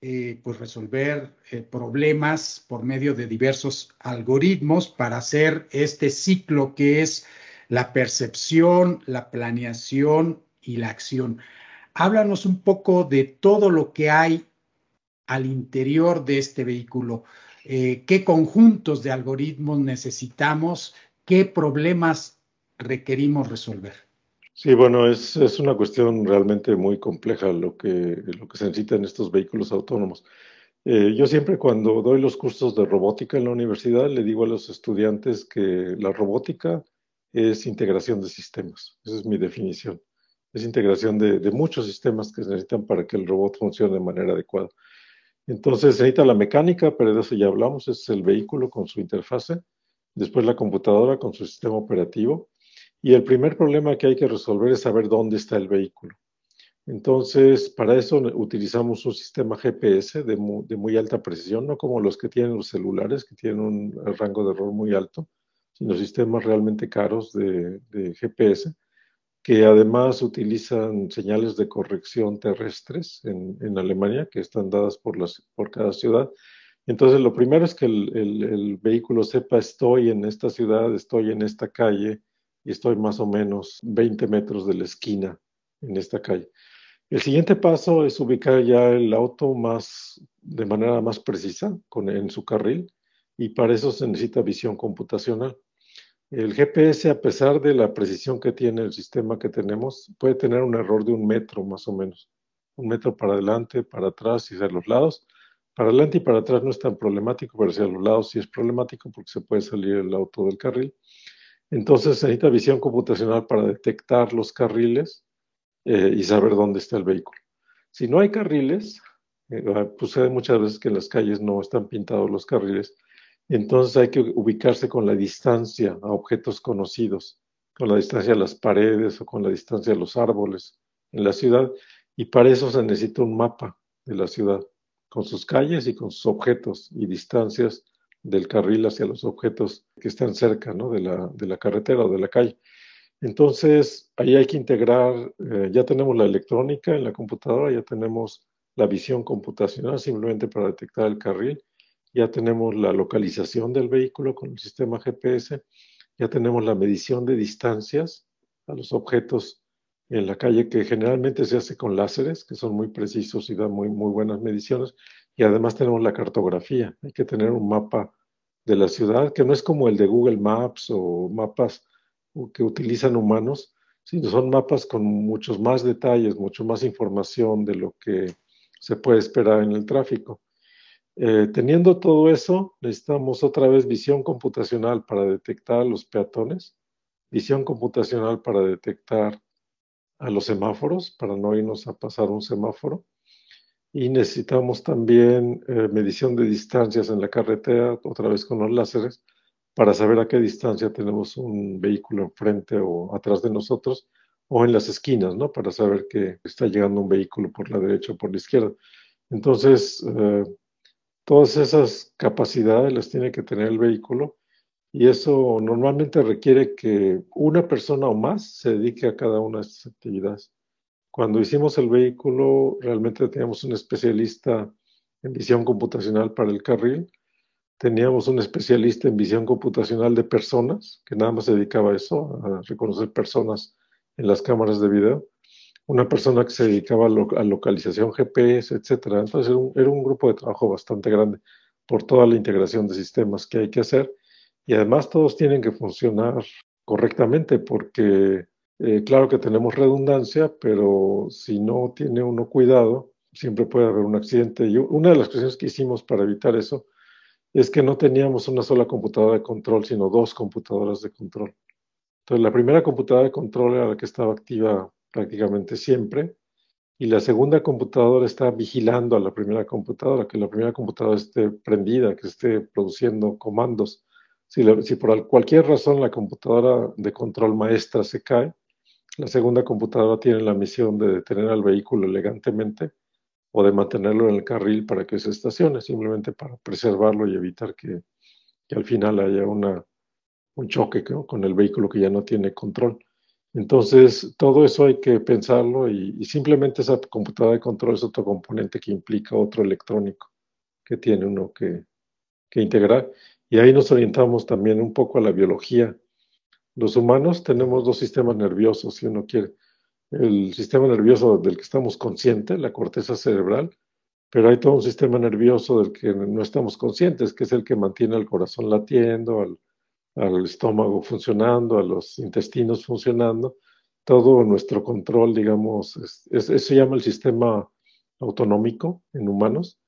eh, pues resolver eh, problemas por medio de diversos algoritmos para hacer este ciclo que es la percepción, la planeación y la acción. Háblanos un poco de todo lo que hay al interior de este vehículo. Eh, ¿Qué conjuntos de algoritmos necesitamos? ¿Qué problemas requerimos resolver? Sí, bueno, es, es, una cuestión realmente muy compleja lo que, lo que se necesita en estos vehículos autónomos. Eh, yo siempre cuando doy los cursos de robótica en la universidad le digo a los estudiantes que la robótica es integración de sistemas. Esa es mi definición. Es integración de, de muchos sistemas que se necesitan para que el robot funcione de manera adecuada. Entonces se necesita la mecánica, pero de eso ya hablamos, es el vehículo con su interfase, después la computadora con su sistema operativo, y el primer problema que hay que resolver es saber dónde está el vehículo. Entonces, para eso utilizamos un sistema GPS de muy, alta precisión, no como los que tienen los celulares, que tienen un rango de error muy alto, sino sistemas realmente caros de, GPS, que además utilizan señales de corrección terrestres en, Alemania, que están dadas por, cada ciudad. Entonces, lo primero es que el vehículo sepa, estoy en esta ciudad, estoy en esta calle, y estoy más o menos 20 metros de la esquina en esta calle. El siguiente paso es ubicar ya el auto más, de manera más precisa en su carril y para eso se necesita visión computacional. El GPS, a pesar de la precisión que tiene el sistema que tenemos, puede tener un error de un metro más o menos. Un metro para adelante, para atrás y hacia los lados. Para adelante y para atrás no es tan problemático, pero hacia los lados sí es problemático porque se puede salir el auto del carril. Entonces se necesita visión computacional para detectar los carriles eh, y saber dónde está el vehículo. Si no hay carriles, eh, ah, sucede muchas veces que en las calles no están pintados los carriles, entonces hay que ubicarse con la distancia a objetos conocidos, con la distancia a las paredes o con la distancia a los árboles en la ciudad, y para eso se necesita un mapa de la ciudad, con sus calles y con sus objetos y distancias del carril hacia los objetos que están cerca ¿no? de, la, de, la, carretera o de la calle. Entonces, ahí hay que integrar, eh, ya tenemos la electrónica en la computadora, ya tenemos la visión computacional simplemente para detectar el carril, ya tenemos la localización del vehículo con el sistema GPS, ya tenemos la medición de distancias a los objetos en la calle que generalmente se hace con láseres, que son muy precisos y dan muy, muy buenas mediciones, y además tenemos la cartografía. Hay que tener un mapa de la ciudad que no es como el de Google Maps o mapas que utilizan humanos, sino son mapas con muchos más detalles, mucho más información de lo que se puede esperar en el tráfico. Eh, teniendo todo eso, necesitamos otra vez visión computacional para detectar a los peatones, visión computacional para detectar a los semáforos, para no irnos a pasar un semáforo, y necesitamos también eh, medición de distancias en la carretera, otra vez con los láseres, para saber a qué distancia tenemos un vehículo enfrente o atrás de nosotros o en las esquinas, ¿no? Para saber que está llegando un vehículo por la derecha o por la izquierda. Entonces, eh, todas esas capacidades las tiene que tener el vehículo y eso normalmente requiere que una persona o más se dedique a cada una de estas actividades. Cuando hicimos el vehículo, realmente teníamos un especialista en visión computacional para el carril, teníamos un especialista en visión computacional de personas, que nada más se dedicaba a eso, a reconocer personas en las cámaras de video, una persona que se dedicaba a, localización GPS, etcétera. Entonces era un, era un, grupo de trabajo bastante grande por toda la integración de sistemas que hay que hacer. Y además todos tienen que funcionar correctamente porque eh, claro que tenemos redundancia, pero si no tiene uno cuidado, siempre puede haber un accidente. Y una de las cuestiones que hicimos para evitar eso es que no teníamos una sola computadora de control, sino dos computadoras de control. Entonces, la primera computadora de control era la que estaba activa prácticamente siempre, y la segunda computadora está vigilando a la primera computadora, que la primera computadora esté prendida, que esté produciendo comandos. Si, si por cualquier razón la computadora de control maestra se cae, la segunda computadora tiene la misión de detener al vehículo elegantemente o de mantenerlo en el carril para que se estacione, simplemente para preservarlo y evitar que, al final haya una, un choque con el vehículo que ya no tiene control. Entonces, todo eso hay que pensarlo y, simplemente esa computadora de control es otro componente que implica otro electrónico que tiene uno que, que integrar. Y ahí nos orientamos también un poco a la biología. Los humanos tenemos dos sistemas nerviosos, si uno quiere el sistema nervioso del que estamos conscientes, la corteza cerebral, pero hay todo un sistema nervioso del que no estamos conscientes, que es el que mantiene al corazón latiendo, al, estómago funcionando, a los intestinos funcionando, todo nuestro control, digamos, eso se llama el sistema autonómico en humanos,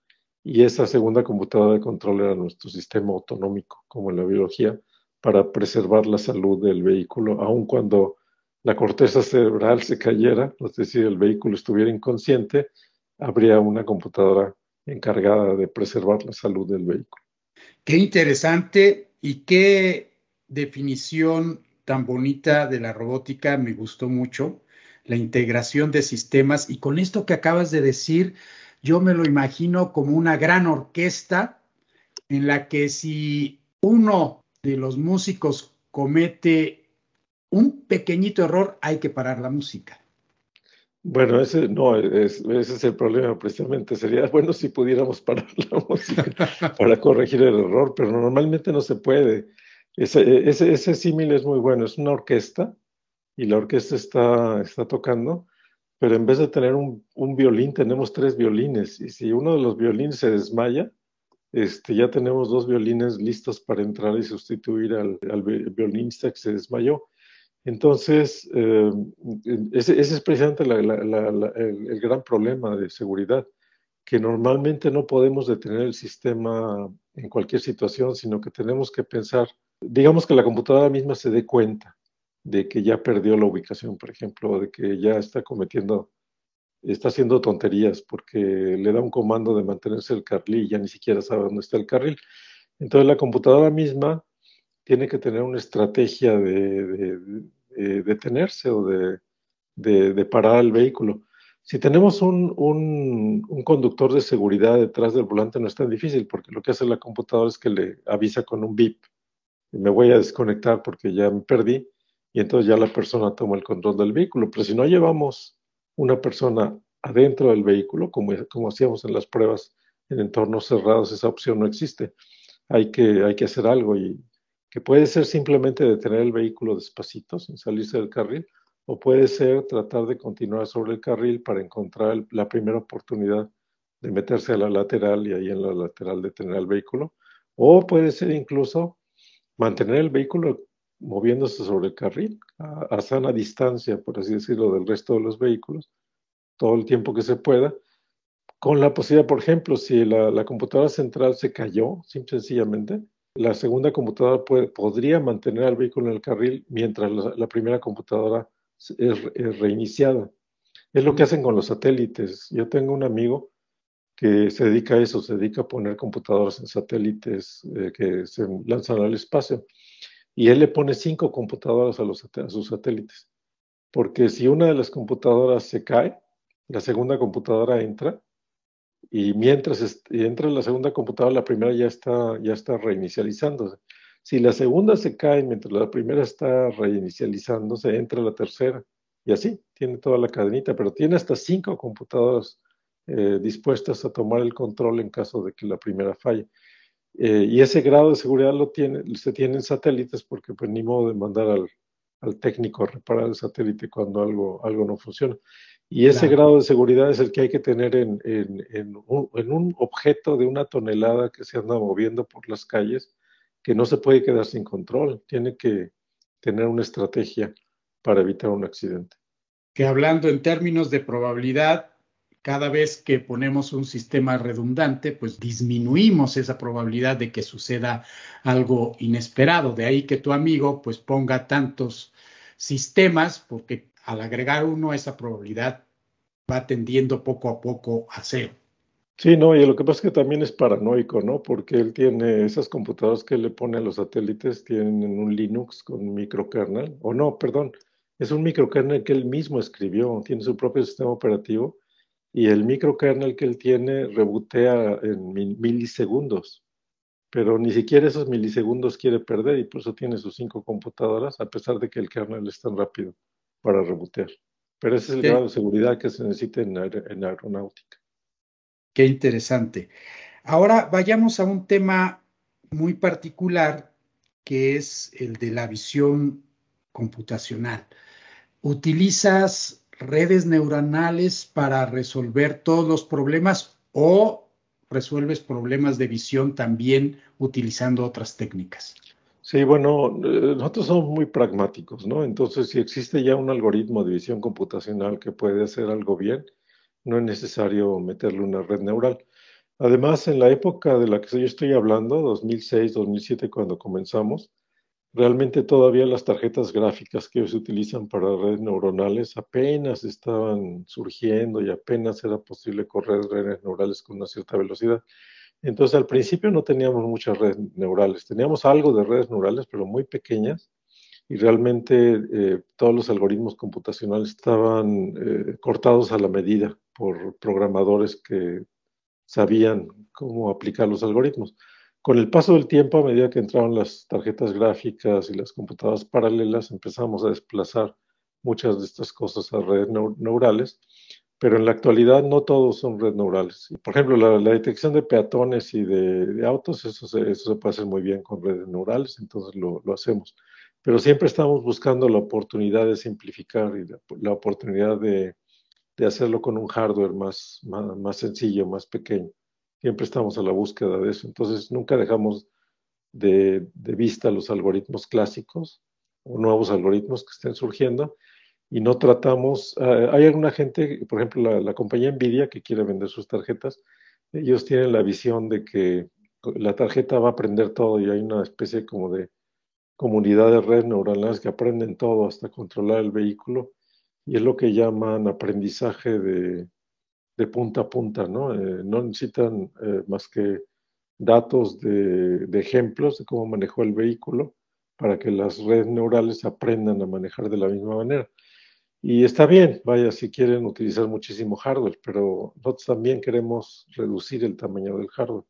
y esa segunda computadora de control era nuestro sistema autonómico, como en la biología, para preservar la salud del vehículo, aun cuando la corteza cerebral se cayera, es decir, el vehículo estuviera inconsciente, habría una computadora encargada de preservar la salud del vehículo. Qué interesante y qué definición tan bonita de la robótica, me gustó mucho, la integración de sistemas y con esto que acabas de decir, yo me lo imagino como una gran orquesta en la que si uno de los músicos comete un pequeñito error, hay que parar la música. Bueno, ese no, ese es el problema precisamente. Sería bueno si pudiéramos parar la música para corregir el error, pero normalmente no se puede. Ese, ese, símil es muy bueno. Es una orquesta y la orquesta está, está tocando, pero en vez de tener un, un, violín, tenemos tres violines. Y si uno de los violines se desmaya, este, ya tenemos dos violines listos para entrar y sustituir al, al violinista que se desmayó. Entonces, eh, ese, es precisamente el, gran problema de seguridad, que normalmente no podemos detener el sistema en cualquier situación, sino que tenemos que pensar, digamos que la computadora misma se dé cuenta de que ya perdió la ubicación, por ejemplo, de que ya está cometiendo, está haciendo tonterías porque le da un comando de mantenerse el carril y ya ni siquiera sabe dónde está el carril. Entonces la computadora misma tiene que tener una estrategia de, eh, detenerse o de, parar el vehículo. Si tenemos un, un, conductor de seguridad detrás del volante no es tan difícil porque lo que hace la computadora es que le avisa con un bip. Me voy a desconectar porque ya me perdí y entonces ya la persona toma el control del vehículo. Pero si no llevamos una persona adentro del vehículo, como, como hacíamos en las pruebas en entornos cerrados, esa opción no existe. Hay que, hay que hacer algo y que puede ser simplemente detener el vehículo despacito sin salirse del carril, o puede ser tratar de continuar sobre el carril para encontrar la primera oportunidad de meterse a la lateral y ahí en la lateral detener el vehículo, o puede ser incluso mantener el vehículo moviéndose sobre el carril a, sana distancia, por así decirlo, del resto de los vehículos, todo el tiempo que se pueda, con la posibilidad, por ejemplo, si la, computadora central se cayó, simple sencillamente, la segunda computadora podría mantener al vehículo en el carril mientras la, primera computadora es, reiniciada. Es lo que hacen con los satélites. Yo tengo un amigo que se dedica a eso, se dedica a poner computadoras en satélites eh, que se lanzan al espacio. Y él le pone cinco computadoras a, los, sus satélites, porque si una de las computadoras se cae, la segunda computadora entra y mientras entra la segunda computadora, la primera ya está, ya está reinicializándose. Si la segunda se cae mientras la primera está reinicializándose, entra la tercera. Y así, tiene toda la cadenita, pero tiene hasta cinco computadoras eh, dispuestas a tomar el control en caso de que la primera falle. Eh, y ese grado de seguridad lo tiene, se tiene en satélites porque pues ni modo de mandar al, al técnico a reparar el satélite cuando algo, algo no funciona. Y ese grado de seguridad es el que hay que tener en, en, en, un, en, un, objeto de una tonelada que se anda moviendo por las calles, que no se puede quedar sin control, tiene que tener una estrategia para evitar un accidente. Que hablando en términos de probabilidad, cada vez que ponemos un sistema redundante, pues disminuimos esa probabilidad de que suceda algo inesperado. De ahí que tu amigo pues ponga tantos sistemas, porque al agregar uno esa probabilidad va tendiendo poco a poco a cero. Sí, no, y lo que pasa es que también es paranoico, ¿no? Porque él tiene esas computadoras que le pone a los satélites, tienen un Linux con microkernel, o no, perdón, es un microkernel que él mismo escribió, tiene su propio sistema operativo y el microkernel que él tiene rebotea en milisegundos, pero ni siquiera esos milisegundos quiere perder y por eso tiene sus cinco computadoras, a pesar de que el kernel es tan rápido para rebotear. Pero ese es el grado de seguridad que se necesita en, en aeronáutica. Qué interesante. Ahora vayamos a un tema muy particular que es el de la visión computacional. Utilizas redes neuronales para resolver todos los problemas o resuelves problemas de visión también utilizando otras técnicas? Sí, bueno, eh, nosotros somos muy pragmáticos, ¿no? Entonces, si existe ya un algoritmo de visión computacional que puede hacer algo bien, no es necesario meterle una red neural. Además, en la época de la que yo estoy hablando, 2006, 2007, cuando comenzamos, Realmente todavía las tarjetas gráficas que se utilizan para redes neuronales apenas estaban surgiendo y apenas era posible correr redes neurales con una cierta velocidad. Entonces al principio no teníamos muchas redes neurales, teníamos algo de redes neurales, pero muy pequeñas, y realmente eh, todos los algoritmos computacionales estaban eh, cortados a la medida por programadores que sabían cómo aplicar los algoritmos. Con el paso del tiempo, a medida que entraron las tarjetas gráficas y las computadoras paralelas, empezamos a desplazar muchas de estas cosas a redes neurales, pero en la actualidad no todos son redes neurales. Por ejemplo, la, detección de peatones y de, autos, eso se, puede hacer muy bien con redes neurales, entonces lo, hacemos. Pero siempre estamos buscando la oportunidad de simplificar y la, oportunidad de, hacerlo con un hardware más sencillo, más pequeño siempre estamos a la búsqueda de eso. Entonces, nunca dejamos de, vista los algoritmos clásicos o nuevos algoritmos que estén surgiendo y no tratamos, eh, hay alguna gente, por ejemplo, la, compañía Nvidia que quiere vender sus tarjetas, ellos tienen la visión de que la tarjeta va a aprender todo y hay una especie como de comunidad de redes neuronales que aprenden todo hasta controlar el vehículo y es lo que llaman aprendizaje de, de punta a punta, ¿no? Eh, no necesitan eh, más que datos de, ejemplos de cómo manejó el vehículo para que las redes neurales aprendan a manejar de la misma manera. Y está bien, vaya, si quieren utilizar muchísimo hardware, pero nosotros también queremos reducir el tamaño del hardware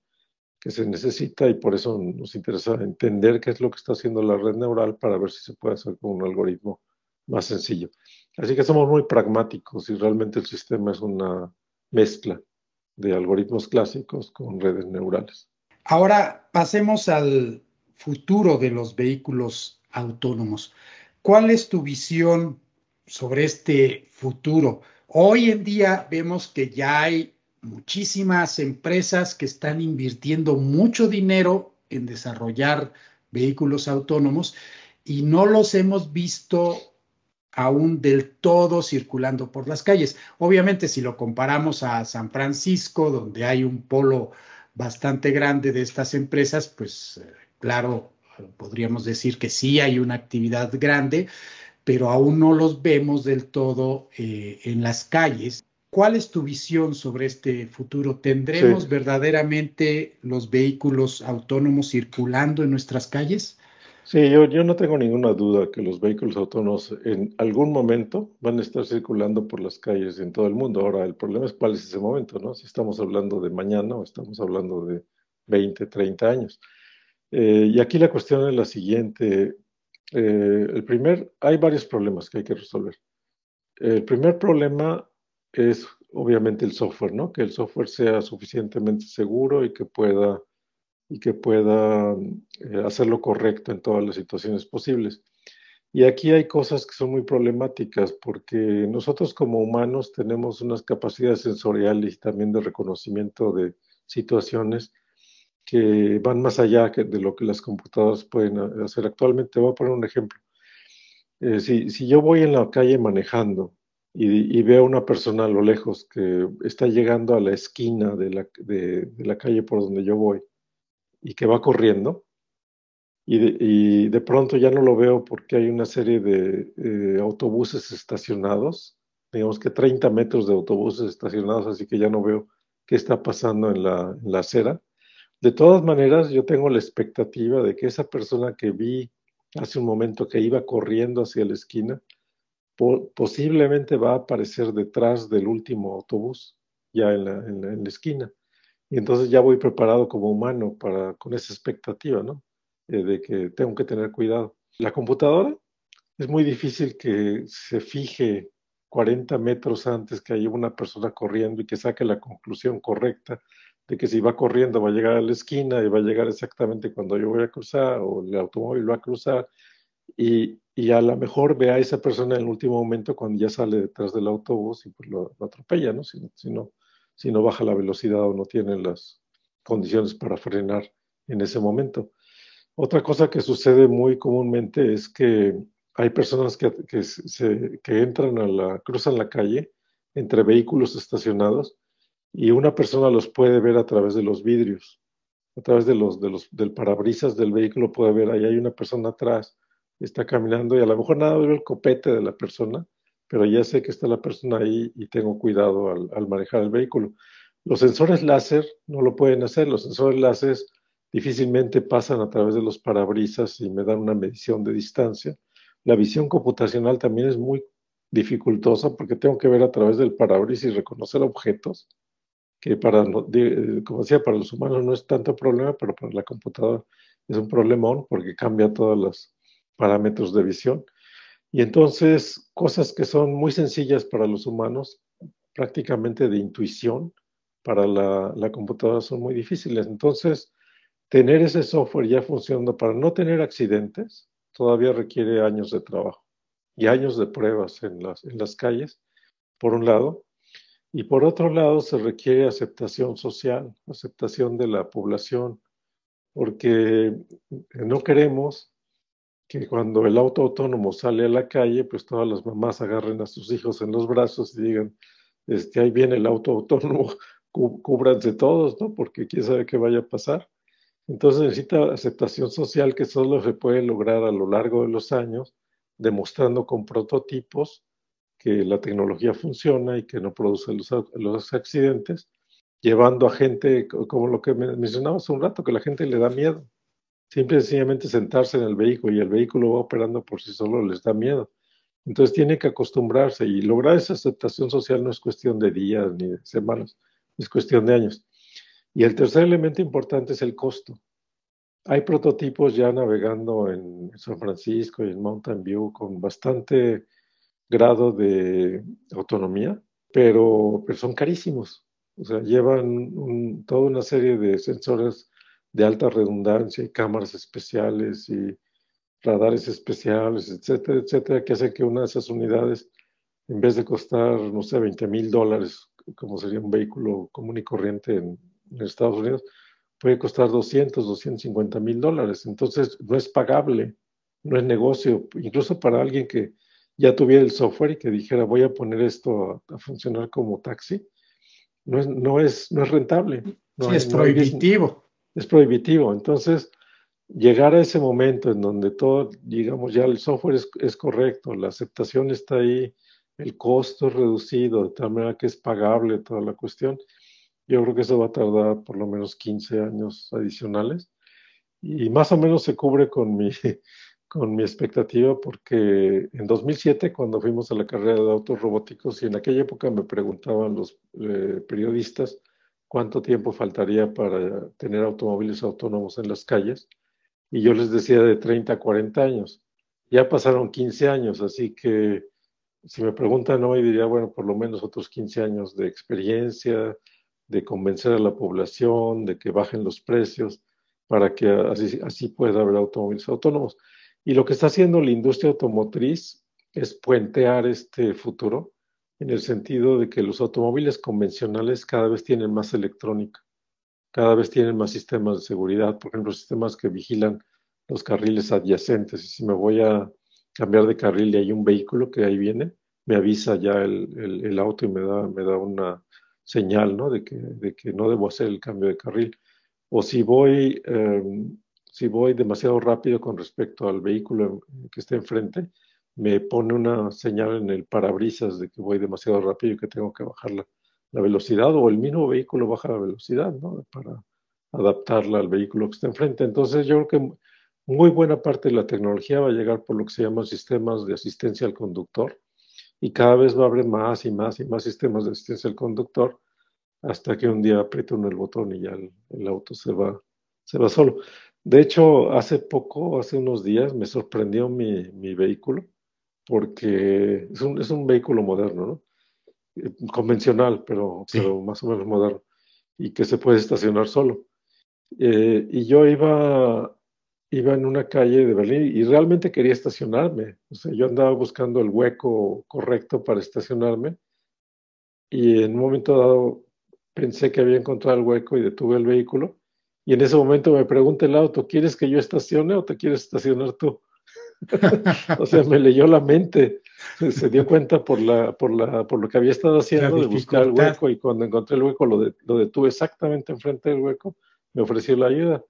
que se necesita y por eso nos interesa entender qué es lo que está haciendo la red neural para ver si se puede hacer con un algoritmo más sencillo. Así que somos muy pragmáticos y realmente el sistema es una mezcla de algoritmos clásicos con redes neurales. Ahora pasemos al futuro de los vehículos autónomos. ¿Cuál es tu visión sobre este futuro? Hoy en día vemos que ya hay muchísimas empresas que están invirtiendo mucho dinero en desarrollar vehículos autónomos y no los hemos visto aún del todo circulando por las calles. Obviamente, si lo comparamos a San Francisco, donde hay un polo bastante grande de estas empresas, pues eh, claro, podríamos decir que sí hay una actividad grande, pero aún no los vemos del todo eh, en las calles. ¿Cuál es tu visión sobre este futuro? ¿Tendremos verdaderamente los vehículos autónomos circulando en nuestras calles? Sí, yo, yo no tengo ninguna duda que los vehículos autónomos en algún momento van a estar circulando por las calles en todo el mundo. Ahora, el problema es cuál es ese momento, ¿no? Si estamos hablando de mañana o estamos hablando de 20, 30 años. Eh, y aquí la cuestión es la siguiente. Eh, el primer, hay varios problemas que hay que resolver. El primer problema es obviamente el software, ¿no? Que el software sea suficientemente seguro y que pueda y que pueda eh, hacer lo correcto en todas las situaciones posibles. Y aquí hay cosas que son muy problemáticas porque nosotros como humanos tenemos unas capacidades sensoriales y también de reconocimiento de situaciones que van más allá de lo que las computadoras pueden hacer actualmente. Voy a poner un ejemplo. Eh, si, si, yo voy en la calle manejando y, veo a una persona a lo lejos que está llegando a la esquina de la, de la calle por donde yo voy, y que va corriendo. Y de, pronto ya no lo veo porque hay una serie de eh, autobuses estacionados, digamos que 30 metros de autobuses estacionados, así que ya no veo qué está pasando en la, acera. De todas maneras, yo tengo la expectativa de que esa persona que vi hace un momento que iba corriendo hacia la esquina, posiblemente va a aparecer detrás del último autobús, ya en la esquina. Y entonces ya voy preparado como humano para, con esa expectativa, ¿no? Eh, de que tengo que tener cuidado. La computadora es muy difícil que se fije 40 metros antes que haya una persona corriendo y que saque la conclusión correcta de que si va corriendo va a llegar a la esquina y va a llegar exactamente cuando yo voy a cruzar o el automóvil va a cruzar y, y a lo mejor ve a esa persona en el último momento cuando ya sale detrás del autobús y pues lo, atropella, ¿no? Si, si no si no baja la velocidad o no tiene las condiciones para frenar en ese momento. Otra cosa que sucede muy comúnmente es que hay personas que, que, entran a la, cruzan la calle entre vehículos estacionados y una persona los puede ver a través de los vidrios, a través de los, de los, del parabrisas del vehículo puede ver, ahí hay una persona atrás, está caminando y a lo mejor nada ve el copete de la persona, pero ya sé que está la persona ahí y tengo cuidado al, manejar el vehículo. Los sensores láser no lo pueden hacer, los sensores láser difícilmente pasan a través de los parabrisas y me dan una medición de distancia. La visión computacional también es muy dificultosa porque tengo que ver a través del parabrisas y reconocer objetos, que para, como decía, para los humanos no es tanto problema, pero para la computadora es un problemón porque cambia todos los parámetros de visión. Y entonces, cosas que son muy sencillas para los humanos, prácticamente de intuición, para la, computadora son muy difíciles. Entonces, tener ese software ya funcionando para no tener accidentes todavía requiere años de trabajo y años de pruebas en las, en las calles, por un lado. Y por otro lado, se requiere aceptación social, aceptación de la población, porque no queremos que cuando el auto autónomo sale a la calle, pues todas las mamás agarren a sus hijos en los brazos y digan, este, ahí viene el auto autónomo, cúbranse todos, ¿no? Porque quién sabe qué vaya a pasar. Entonces necesita aceptación social que solo se puede lograr a lo largo de los años, demostrando con prototipos que la tecnología funciona y que no produce los, accidentes, llevando a gente, como lo que mencionaba hace un rato, que la gente le da miedo. Simple y sencillamente sentarse en el vehículo y el vehículo va operando por sí solo les da miedo. Entonces tiene que acostumbrarse y lograr esa aceptación social no es cuestión de días ni de semanas, es cuestión de años. Y el tercer elemento importante es el costo. Hay prototipos ya navegando en San Francisco y en Mountain View con bastante grado de autonomía, pero, son carísimos. O sea, llevan toda una serie de sensores de alta redundancia y cámaras especiales y radares especiales, etcétera, etcétera, que hacen que una de esas unidades, en vez de costar, no sé, 20 mil dólares, como sería un vehículo común y corriente en, Estados Unidos, puede costar 200, 250 mil dólares. Entonces, no es pagable, no es negocio, incluso para alguien que ya tuviera el software y que dijera, voy a poner esto a, funcionar como taxi, no es, no es, no es rentable. sí, es prohibitivo es prohibitivo. Entonces, llegar a ese momento en donde todo, digamos, ya el software es, correcto, la aceptación está ahí, el costo es reducido de tal manera que es pagable toda la cuestión. Yo creo que eso va a tardar por lo menos 15 años adicionales y más o menos se cubre con mi, con mi expectativa porque en 2007 cuando fuimos a la carrera de autos robóticos y en aquella época me preguntaban los eh, periodistas cuánto tiempo faltaría para tener automóviles autónomos en las calles y yo les decía de 30 a 40 años. Ya pasaron 15 años, así que si me preguntan hoy diría, bueno, por lo menos otros 15 años de experiencia, de convencer a la población, de que bajen los precios, para que así, así pueda haber automóviles autónomos. Y lo que está haciendo la industria automotriz es puentear este futuro en el sentido de que los automóviles convencionales cada vez tienen más electrónica, cada vez tienen más sistemas de seguridad, por ejemplo, sistemas que vigilan los carriles adyacentes. Y si me voy a cambiar de carril y hay un vehículo que ahí viene, me avisa ya el, el, auto y me da, me da una señal ¿no? de, que, de que no debo hacer el cambio de carril. O si voy, em, si voy demasiado rápido con respecto al vehículo que está enfrente, me pone una señal en el parabrisas de que voy demasiado rápido y que tengo que bajar la, velocidad, o el mismo vehículo baja la velocidad ¿no? para adaptarla al vehículo que está enfrente. Entonces yo creo que muy buena parte de la tecnología va a llegar por lo que se llaman sistemas de asistencia al conductor y cada vez va a haber más y más y más sistemas de asistencia al conductor hasta que un día aprieto el botón y ya el, auto se va, se va solo. De hecho, hace poco, hace unos días, me sorprendió mi, mi vehículo porque es un, es un, vehículo moderno, ¿no? Eh, convencional, pero, pero más o menos moderno y que se puede estacionar solo. Eh, y yo iba iba en una calle de Berlín y realmente quería estacionarme. O sea, yo andaba buscando el hueco correcto para estacionarme y en un momento dado pensé que había encontrado el hueco y detuve el vehículo. Y en ese momento me pregunta el auto, ¿quieres que yo estacione o te quieres estacionar tú? o sea, me leyó la mente, se dio cuenta por, la, por, la, por lo que había estado haciendo de buscar el hueco y cuando encontré el hueco lo, lo detuve exactamente enfrente del hueco, me ofreció la ayuda.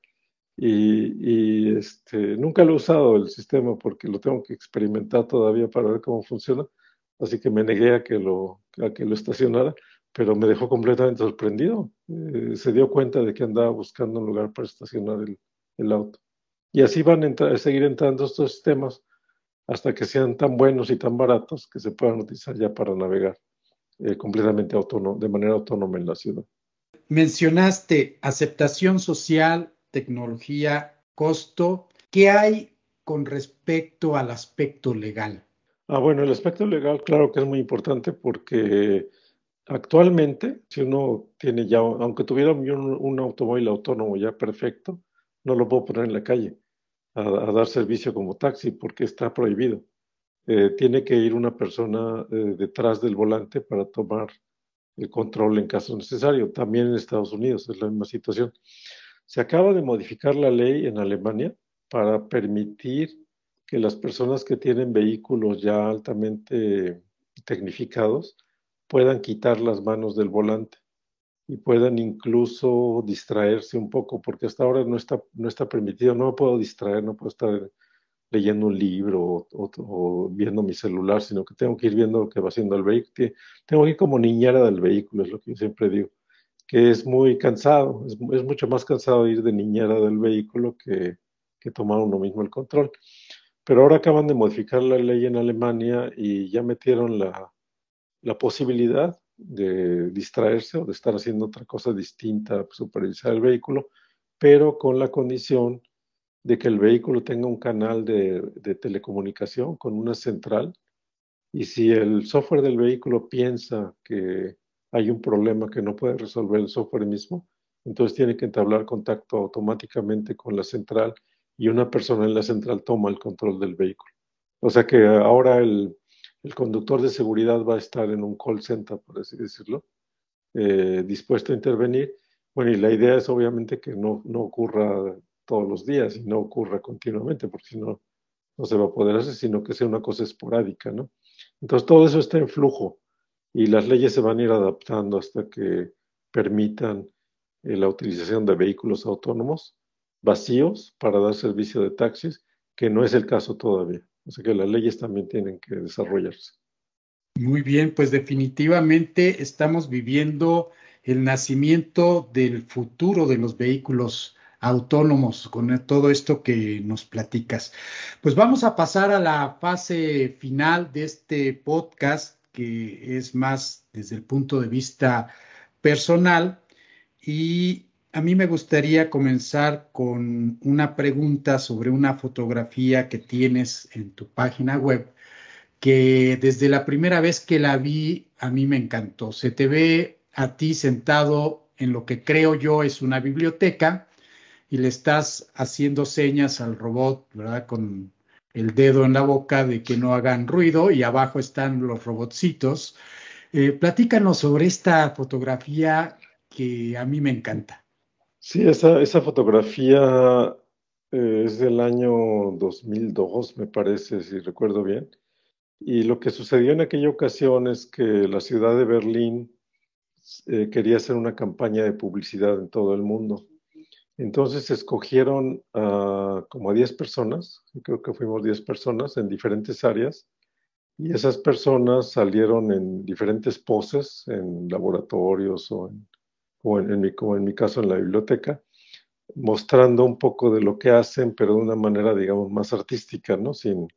Y, este, nunca lo he usado el sistema porque lo tengo que experimentar todavía para ver cómo funciona, así que me negué a que lo, a que lo estacionara, pero me dejó completamente sorprendido. Eh, se dio cuenta de que andaba buscando un lugar para estacionar el, el auto. Y así van a, seguir entrando estos sistemas hasta que sean tan buenos y tan baratos que se puedan utilizar ya para navegar eh, completamente autónomo, de manera autónoma en la ciudad. Mencionaste aceptación social, tecnología, costo. ¿Qué hay con respecto al aspecto legal? Ah, bueno, el aspecto legal, claro que es muy importante porque actualmente, si uno tiene ya, aunque tuviera un, automóvil autónomo ya perfecto, no lo puedo poner en la calle a, dar servicio como taxi porque está prohibido. Eh, tiene que ir una persona eh, detrás del volante para tomar el control en caso necesario. También en Estados Unidos es la misma situación. Se acaba de modificar la ley en Alemania para permitir que las personas que tienen vehículos ya altamente tecnificados puedan quitar las manos del volante y puedan incluso distraerse un poco, porque hasta ahora no está, no está permitido, no me puedo distraer, no puedo estar leyendo un libro o, o, viendo mi celular, sino que tengo que ir viendo lo que va haciendo el vehículo. Tengo que ir como niñera del vehículo, es lo que yo siempre digo que es muy cansado, es, mucho más cansado ir de niñera del vehículo que, que tomar uno mismo el control. Pero ahora acaban de modificar la ley en Alemania y ya metieron la, la posibilidad de distraerse o de estar haciendo otra cosa distinta supervisar el vehículo, pero con la condición de que el vehículo tenga un canal de, de, telecomunicación con una central y si el software del vehículo piensa que hay un problema que no puede resolver el software mismo, entonces tiene que entablar contacto automáticamente con la central y una persona en la central toma el control del vehículo. O sea que ahora el, conductor de seguridad va a estar en un call center, por así decirlo, eh, dispuesto a intervenir. Bueno, y la idea es obviamente que no, no ocurra todos los días y no ocurra continuamente, porque si no, no se va a poder hacer, sino que sea una cosa esporádica, ¿no? Entonces todo eso está en flujo y las leyes se van a ir adaptando hasta que permitan eh, la utilización de vehículos autónomos vacíos para dar servicio de taxis, que no es el caso todavía. O sea que las leyes también tienen que desarrollarse. Muy bien, pues definitivamente estamos viviendo el nacimiento del futuro de los vehículos autónomos con todo esto que nos platicas. Pues vamos a pasar a la fase final de este podcast, que es más desde el punto de vista personal. Y a mí me gustaría comenzar con una pregunta sobre una fotografía que tienes en tu página web que desde la primera vez que la vi a mí me encantó. Se te ve a ti sentado en lo que creo yo es una biblioteca y le estás haciendo señas al robot, ¿verdad? Con el dedo en la boca de que no hagan ruido y abajo están los robotcitos. Eh, platícanos sobre esta fotografía que a mí me encanta. Sí, esa, esa fotografía eh, es del año 2002, me parece, si recuerdo bien. Y lo que sucedió en aquella ocasión es que la ciudad de Berlín eh, quería hacer una campaña de publicidad en todo el mundo. Entonces escogieron como a 10 personas, creo que fuimos 10 personas en diferentes áreas, y esas personas salieron en diferentes poses, en laboratorios o, en, mi, como en mi caso en la biblioteca, mostrando un poco de lo que hacen, pero de una manera, digamos, más artística, ¿no? Sin,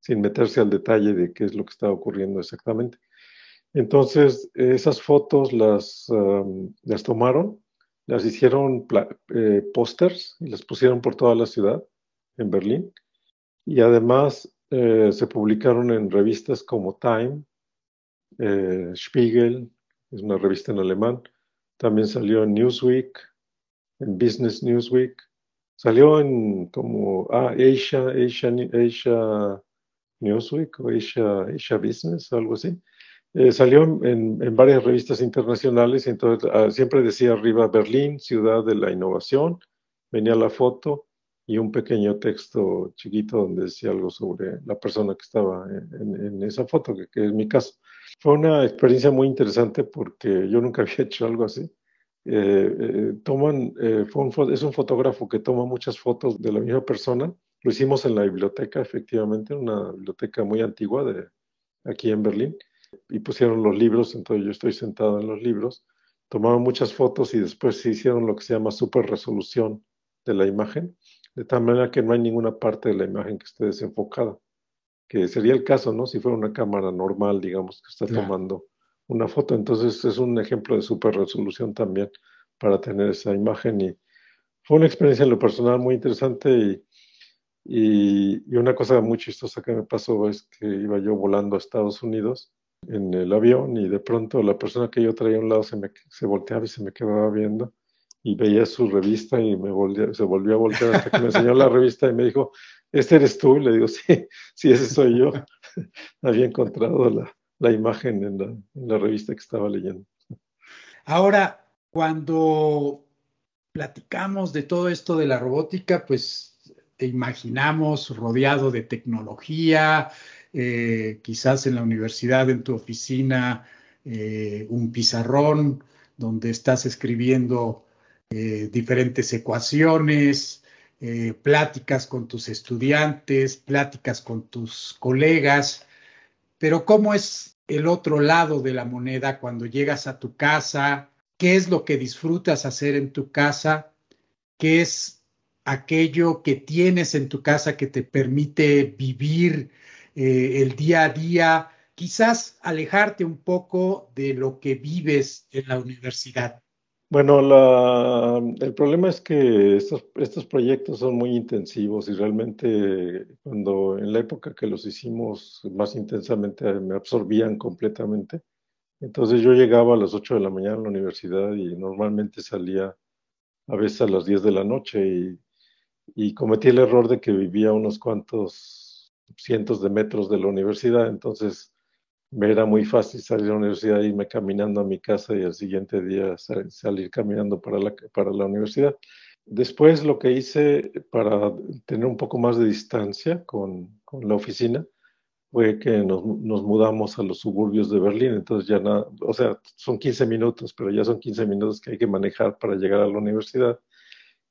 sin meterse al detalle de qué es lo que está ocurriendo exactamente. Entonces, esas fotos las, las tomaron, las hicieron eh, pósters y las pusieron por toda la ciudad, en Berlín, y además eh, se publicaron en revistas como Time, eh, Spiegel, es una revista en alemán, también salió en Newsweek, en Business Newsweek, salió en como ah, Asia, Asia, Asia Newsweek o Asia, Business, algo así. Eh, salió en, varias revistas internacionales entonces ah, siempre decía arriba Berlín, ciudad de la innovación, venía la foto y un pequeño texto chiquito donde decía algo sobre la persona que estaba en, esa foto, que, es mi caso. Fue una experiencia muy interesante porque yo nunca había hecho algo así. Eh, eh, toman, es un fotógrafo que toma muchas fotos de la misma persona. Lo hicimos en la biblioteca, efectivamente, una biblioteca muy antigua de aquí en Berlín, y pusieron los libros, entonces yo estoy sentado en los libros, tomaron muchas fotos y después se hicieron lo que se llama super resolución de la imagen, de tal manera que no hay ninguna parte de la imagen que esté desenfocada, que sería el caso, ¿no? Si fuera una cámara normal, digamos, que está tomando una foto. Entonces es un ejemplo de super resolución también para tener esa imagen y fue una experiencia en lo personal muy interesante y y, una cosa muy chistosa que me pasó es que iba yo volando a Estados Unidos en el avión y de pronto la persona que yo traía a un lado se, me, se volteaba y se me quedaba viendo y veía su revista y me se volvió a voltear hasta que me enseñó la revista y me dijo, ¿este eres tú? Le digo, sí, sí, ese soy yo. Había encontrado la, la imagen en la, en la revista que estaba leyendo. Ahora, cuando platicamos de todo esto de la robótica, pues te imaginamos rodeado de tecnología, eh, quizás en la universidad, en tu oficina, eh, un pizarrón donde estás escribiendo eh, diferentes ecuaciones, pláticas con tus estudiantes, pláticas con tus colegas, pero ¿cómo es el otro lado de la moneda cuando llegas a tu casa? ¿Qué es lo que disfrutas hacer en tu casa? ¿Qué es aquello que tienes en tu casa que te permite vivir eh, el día a día, quizás alejarte un poco de lo que vives en la universidad. Bueno, el problema es que estos, estos proyectos son muy intensivos y realmente cuando en la época que los hicimos más intensamente me absorbían completamente. Entonces yo llegaba a las 8 de la mañana a la universidad y normalmente salía a veces a las 10 de la noche y y cometí el error de que vivía unos cuantos cientos de metros de la universidad, entonces me era muy fácil salir a la universidad, irme caminando a mi casa y al siguiente día salir caminando para la, para la universidad. Después lo que hice para tener un poco más de distancia con, con la oficina fue que nos, nos, mudamos a los suburbios de Berlín, entonces ya nada, o sea, son 15 minutos, pero ya son 15 minutos que hay que manejar para llegar a la universidad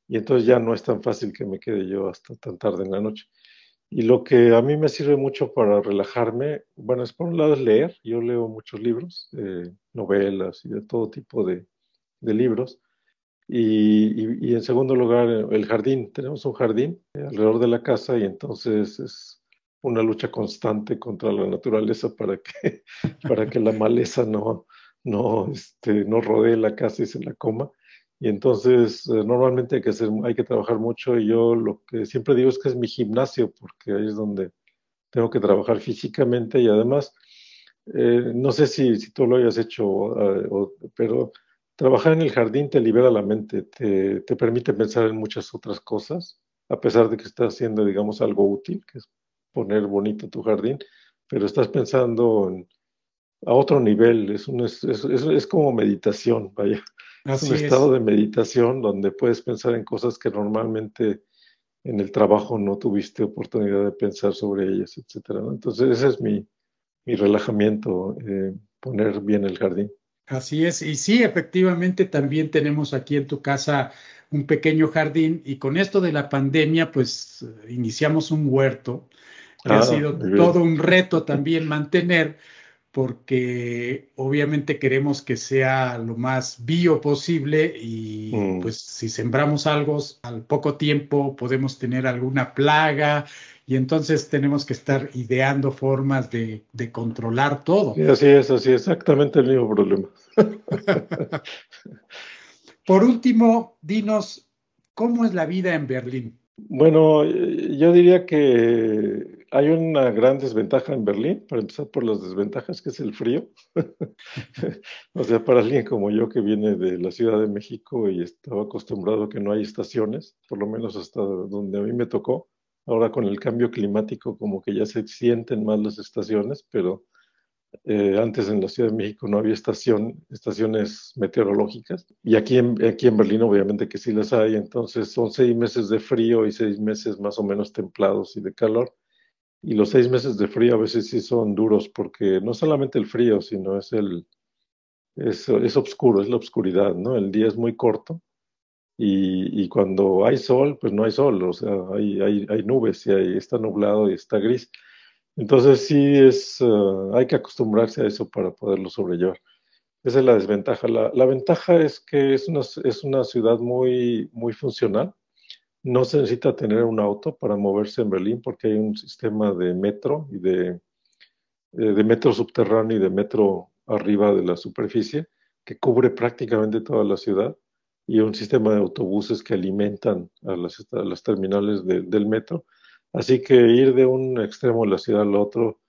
y entonces ya no es tan fácil que me quede yo hasta tan tarde en la noche. Y lo que a mí me sirve mucho para relajarme, bueno, es por un lado es leer, yo leo muchos libros, novelas y de todo tipo de, libros. Y, en segundo lugar, el jardín. Tenemos un jardín alrededor de la casa y entonces es una lucha constante contra la naturaleza para que, para que la maleza no, no, este, no rodee la casa y se la coma. Y entonces eh, normalmente hay que, hacer, hay que trabajar mucho y yo lo que siempre digo es que es mi gimnasio porque ahí es donde tengo que trabajar físicamente y además, eh, no sé si, si, tú lo hayas hecho, eh, pero trabajar en el jardín te libera la mente, te, te, permite pensar en muchas otras cosas, a pesar de que estás haciendo, digamos, algo útil, que es poner bonito tu jardín, pero estás pensando a otro nivel, es, un, es, es, es como meditación, vaya es un estado de meditación donde puedes pensar en cosas que normalmente en el trabajo no tuviste oportunidad de pensar sobre ellas, etcétera. Entonces ese es mi, mi relajamiento, eh, poner bien el jardín. Así es, y sí, efectivamente también tenemos aquí en tu casa un pequeño jardín y con esto de la pandemia pues iniciamos un huerto que ha ah, sido todo un reto también mantener porque obviamente queremos que sea lo más bio posible y mm. pues si sembramos algo al poco tiempo podemos tener alguna plaga y entonces tenemos que estar ideando formas de, controlar todo. así es, así es, exactamente el mismo problema. Por último, dinos, ¿cómo es la vida en Berlín? Bueno, yo diría que hay una gran desventaja en Berlín, para empezar por las desventajas, que es el frío. o sea, para alguien como yo que viene de la Ciudad de México y estaba acostumbrado a que no hay estaciones, por lo menos hasta donde a mí me tocó, ahora con el cambio climático como que ya se sienten más las estaciones, pero eh, antes en la Ciudad de México no había estación, estaciones meteorológicas y aquí en, aquí en Berlín obviamente que sí las hay, entonces son seis meses de frío y seis meses más o menos templados y de calor y los seis meses de frío a veces sí son duros porque no solamente el frío, sino es el es, es oscuro, es la oscuridad, ¿no? El día es muy corto y, y, cuando hay sol, pues no hay sol, o sea, hay, hay, hay nubes y hay, está nublado y está gris. Entonces sí es, uh, hay que acostumbrarse a eso para poderlo sobrellevar. Esa es la desventaja. La, la ventaja es que es una, es una ciudad muy, muy funcional no se necesita tener un auto para moverse en Berlín porque hay un sistema de metro y de, eh, de metro subterráneo y de metro arriba de la superficie que cubre prácticamente toda la ciudad y un sistema de autobuses que alimentan a las, las terminales del metro. Así que ir de un extremo de la ciudad al otro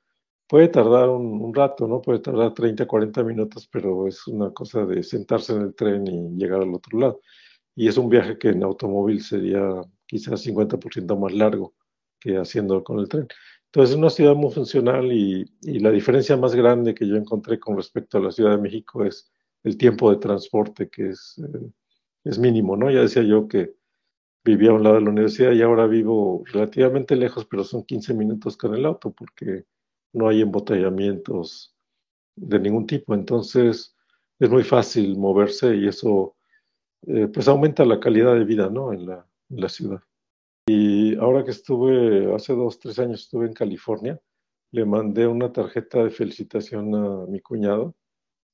puede tardar un, un, rato, ¿no? Puede tardar 30, 40 minutos, pero es una cosa de sentarse en el tren y llegar al otro lado y es un viaje que en automóvil sería quizás 50% más largo que haciendo con el tren. Entonces es una ciudad muy funcional y, y, la diferencia más grande que yo encontré con respecto a la Ciudad de México es el tiempo de transporte que es, eh, es mínimo, ¿no? Ya decía yo que vivía a un lado de la universidad y ahora vivo relativamente lejos, pero son 15 minutos con el auto porque no hay embotellamientos de ningún tipo. Entonces es muy fácil moverse y eso eh, pues aumenta la calidad de vida ¿no? en, la, ciudad. Y ahora que estuve, hace dos, tres años estuve en California, le mandé una tarjeta de felicitación a mi cuñado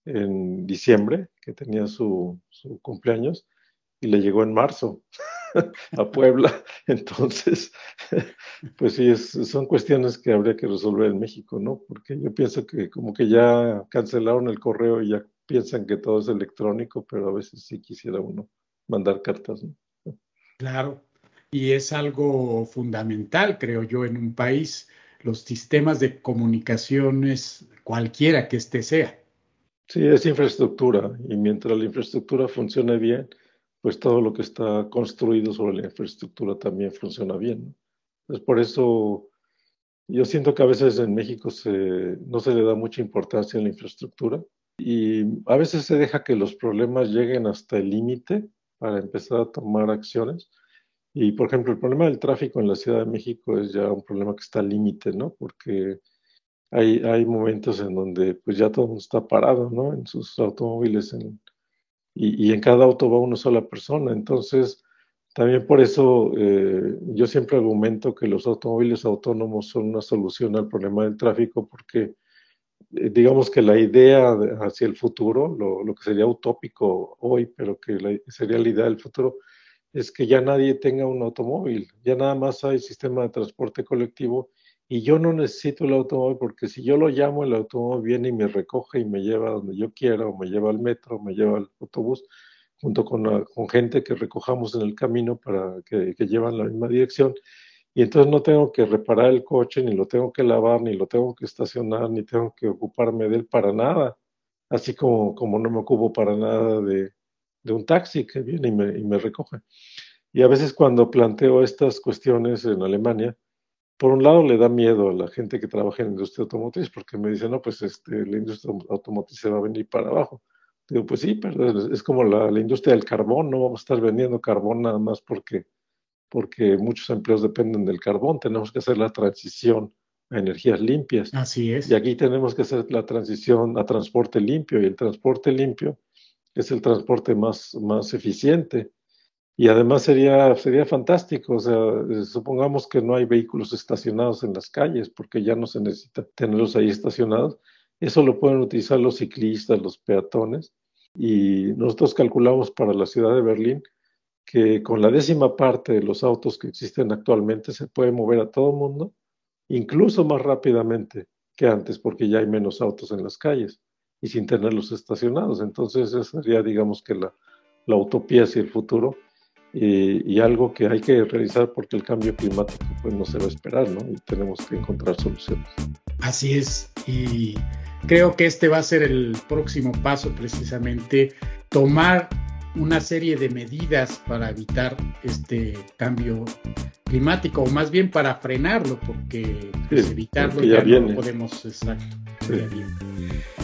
en diciembre, que tenía su, cumpleaños, y le llegó en marzo a Puebla. Entonces, pues sí, son cuestiones que habría que resolver en México, ¿no? Porque yo pienso que como que ya cancelaron el correo y ya piensan que todo es electrónico, pero a veces sí quisiera uno mandar cartas. ¿no? Claro, y es algo fundamental, creo yo, en un país, los sistemas de comunicaciones, cualquiera que este sea. Sí, es infraestructura, y mientras la infraestructura funcione bien, pues todo lo que está construido sobre la infraestructura también funciona bien. Entonces, por eso yo siento que a veces en México se, no se le da mucha importancia a la infraestructura y a veces se deja que los problemas lleguen hasta el límite para empezar a tomar acciones. Y, por ejemplo, el problema del tráfico en la Ciudad de México es ya un problema que está al límite, ¿no? Porque hay, hay momentos en donde pues ya todo está parado, ¿no? En sus automóviles y, y, en cada auto va una sola persona. Entonces, También por eso eh, yo siempre argumento que los automóviles autónomos son una solución al problema del tráfico porque digamos que la idea hacia el futuro, lo, que sería utópico hoy, pero que sería la idea del futuro, es que ya nadie tenga un automóvil, ya nada más hay sistema de transporte colectivo y yo no necesito el automóvil porque si yo lo llamo, el automóvil viene y me recoge y me lleva donde yo quiera, o me lleva al metro, me lleva al autobús, junto con, con gente que recojamos en el camino para que, que llevan la misma dirección. Y entonces no tengo que reparar el coche, ni lo tengo que lavar, ni lo tengo que estacionar, ni tengo que ocuparme de él para nada. Así como, como no me ocupo para nada de, de un taxi que viene y me, y me recoge. Y a veces cuando planteo estas cuestiones en Alemania, por un lado le da miedo a la gente que trabaja en la industria automotriz, porque me dicen, no, pues este, la industria automotriz se va a venir para abajo. Digo, pues sí, pero es como la, la, industria del carbón, no vamos a estar vendiendo carbón nada más porque, porque muchos empleos dependen del carbón, tenemos que hacer la transición a energías limpias. Así es. Y aquí tenemos que hacer la transición a transporte limpio, y el transporte limpio es el transporte más, más eficiente y además sería, sería fantástico, o sea, eh, supongamos que no hay vehículos estacionados en las calles, porque ya no se necesita tenerlos ahí estacionados. Eso lo pueden utilizar los ciclistas, los peatones. Y nosotros calculamos para la ciudad de Berlín que con la décima parte de los autos que existen actualmente se puede mover a todo el mundo, incluso más rápidamente que antes, porque ya hay menos autos en las calles y sin tenerlos estacionados. Entonces, esa sería, digamos que la, utopía hacia el futuro y, algo que hay que realizar porque el cambio climático pues no se va a esperar, ¿no? Y tenemos que encontrar soluciones. Así es, y creo que este va a ser el próximo paso precisamente, tomar una serie de medidas para evitar este cambio climático, o más bien para frenarlo, porque pues, evitarlo ya, no podemos, exacto.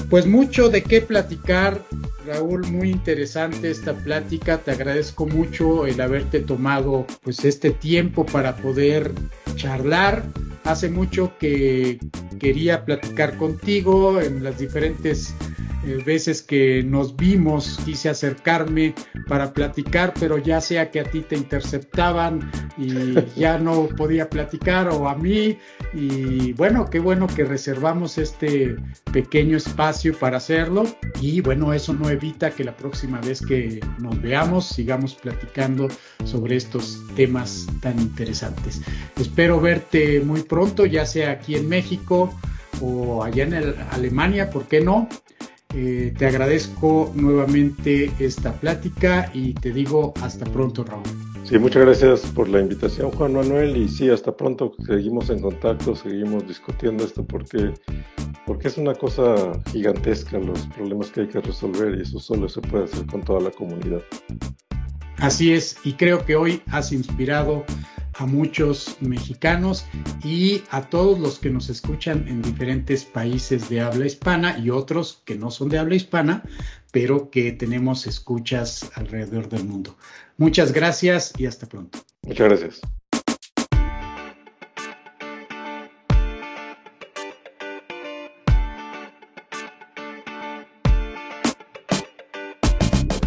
Pues mucho de qué platicar, Raúl, muy interesante esta plática. Te agradezco mucho el haberte tomado pues este tiempo para poder charlar. Hace mucho que quería platicar contigo en las diferentes eh, veces que nos vimos quise acercarme para platicar, pero ya sea que a ti te interceptaban y ya no podía platicar o a mí. Y bueno, qué bueno que reservamos este pequeño espacio para hacerlo. Y bueno, eso no evita que la próxima vez que nos veamos sigamos platicando sobre estos temas tan interesantes. Espero verte muy pronto, ya sea aquí en México o allá en Alemania, ¿por qué no? Eh, te agradezco nuevamente esta plática y te digo hasta pronto, Raúl. Sí, muchas gracias por la invitación, Juan Manuel, y sí, hasta pronto, seguimos en contacto, seguimos discutiendo esto porque, porque es una cosa gigantesca los problemas que hay que resolver y eso solo se puede hacer con toda la comunidad. Así es, y creo que hoy has inspirado a muchos mexicanos y a todos los que nos escuchan en diferentes países de habla hispana y otros que no son de habla hispana, pero que tenemos escuchas alrededor del mundo. Muchas gracias y hasta pronto. Muchas gracias.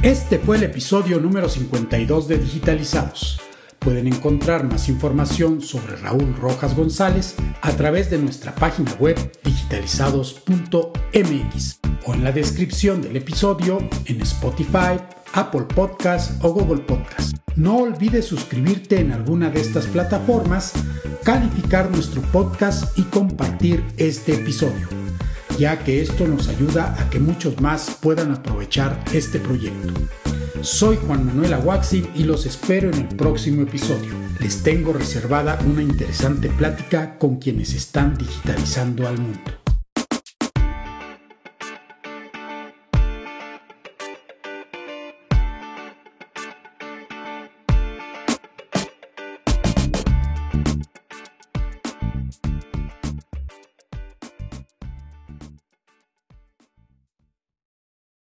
Este fue el episodio número 52 de Digitalizados. Pueden encontrar más información sobre Raúl Rojas González a través de nuestra página web digitalizados.mx o en la descripción del episodio en Spotify, Apple Podcast o Google Podcast. No olvides suscribirte en alguna de estas plataformas, calificar nuestro podcast y compartir este episodio, ya que esto nos ayuda a que muchos más puedan aprovechar este proyecto. Soy Juan Manuel Aguaxi y los espero en el próximo episodio. Les tengo reservada una interesante plática con quienes están digitalizando al mundo.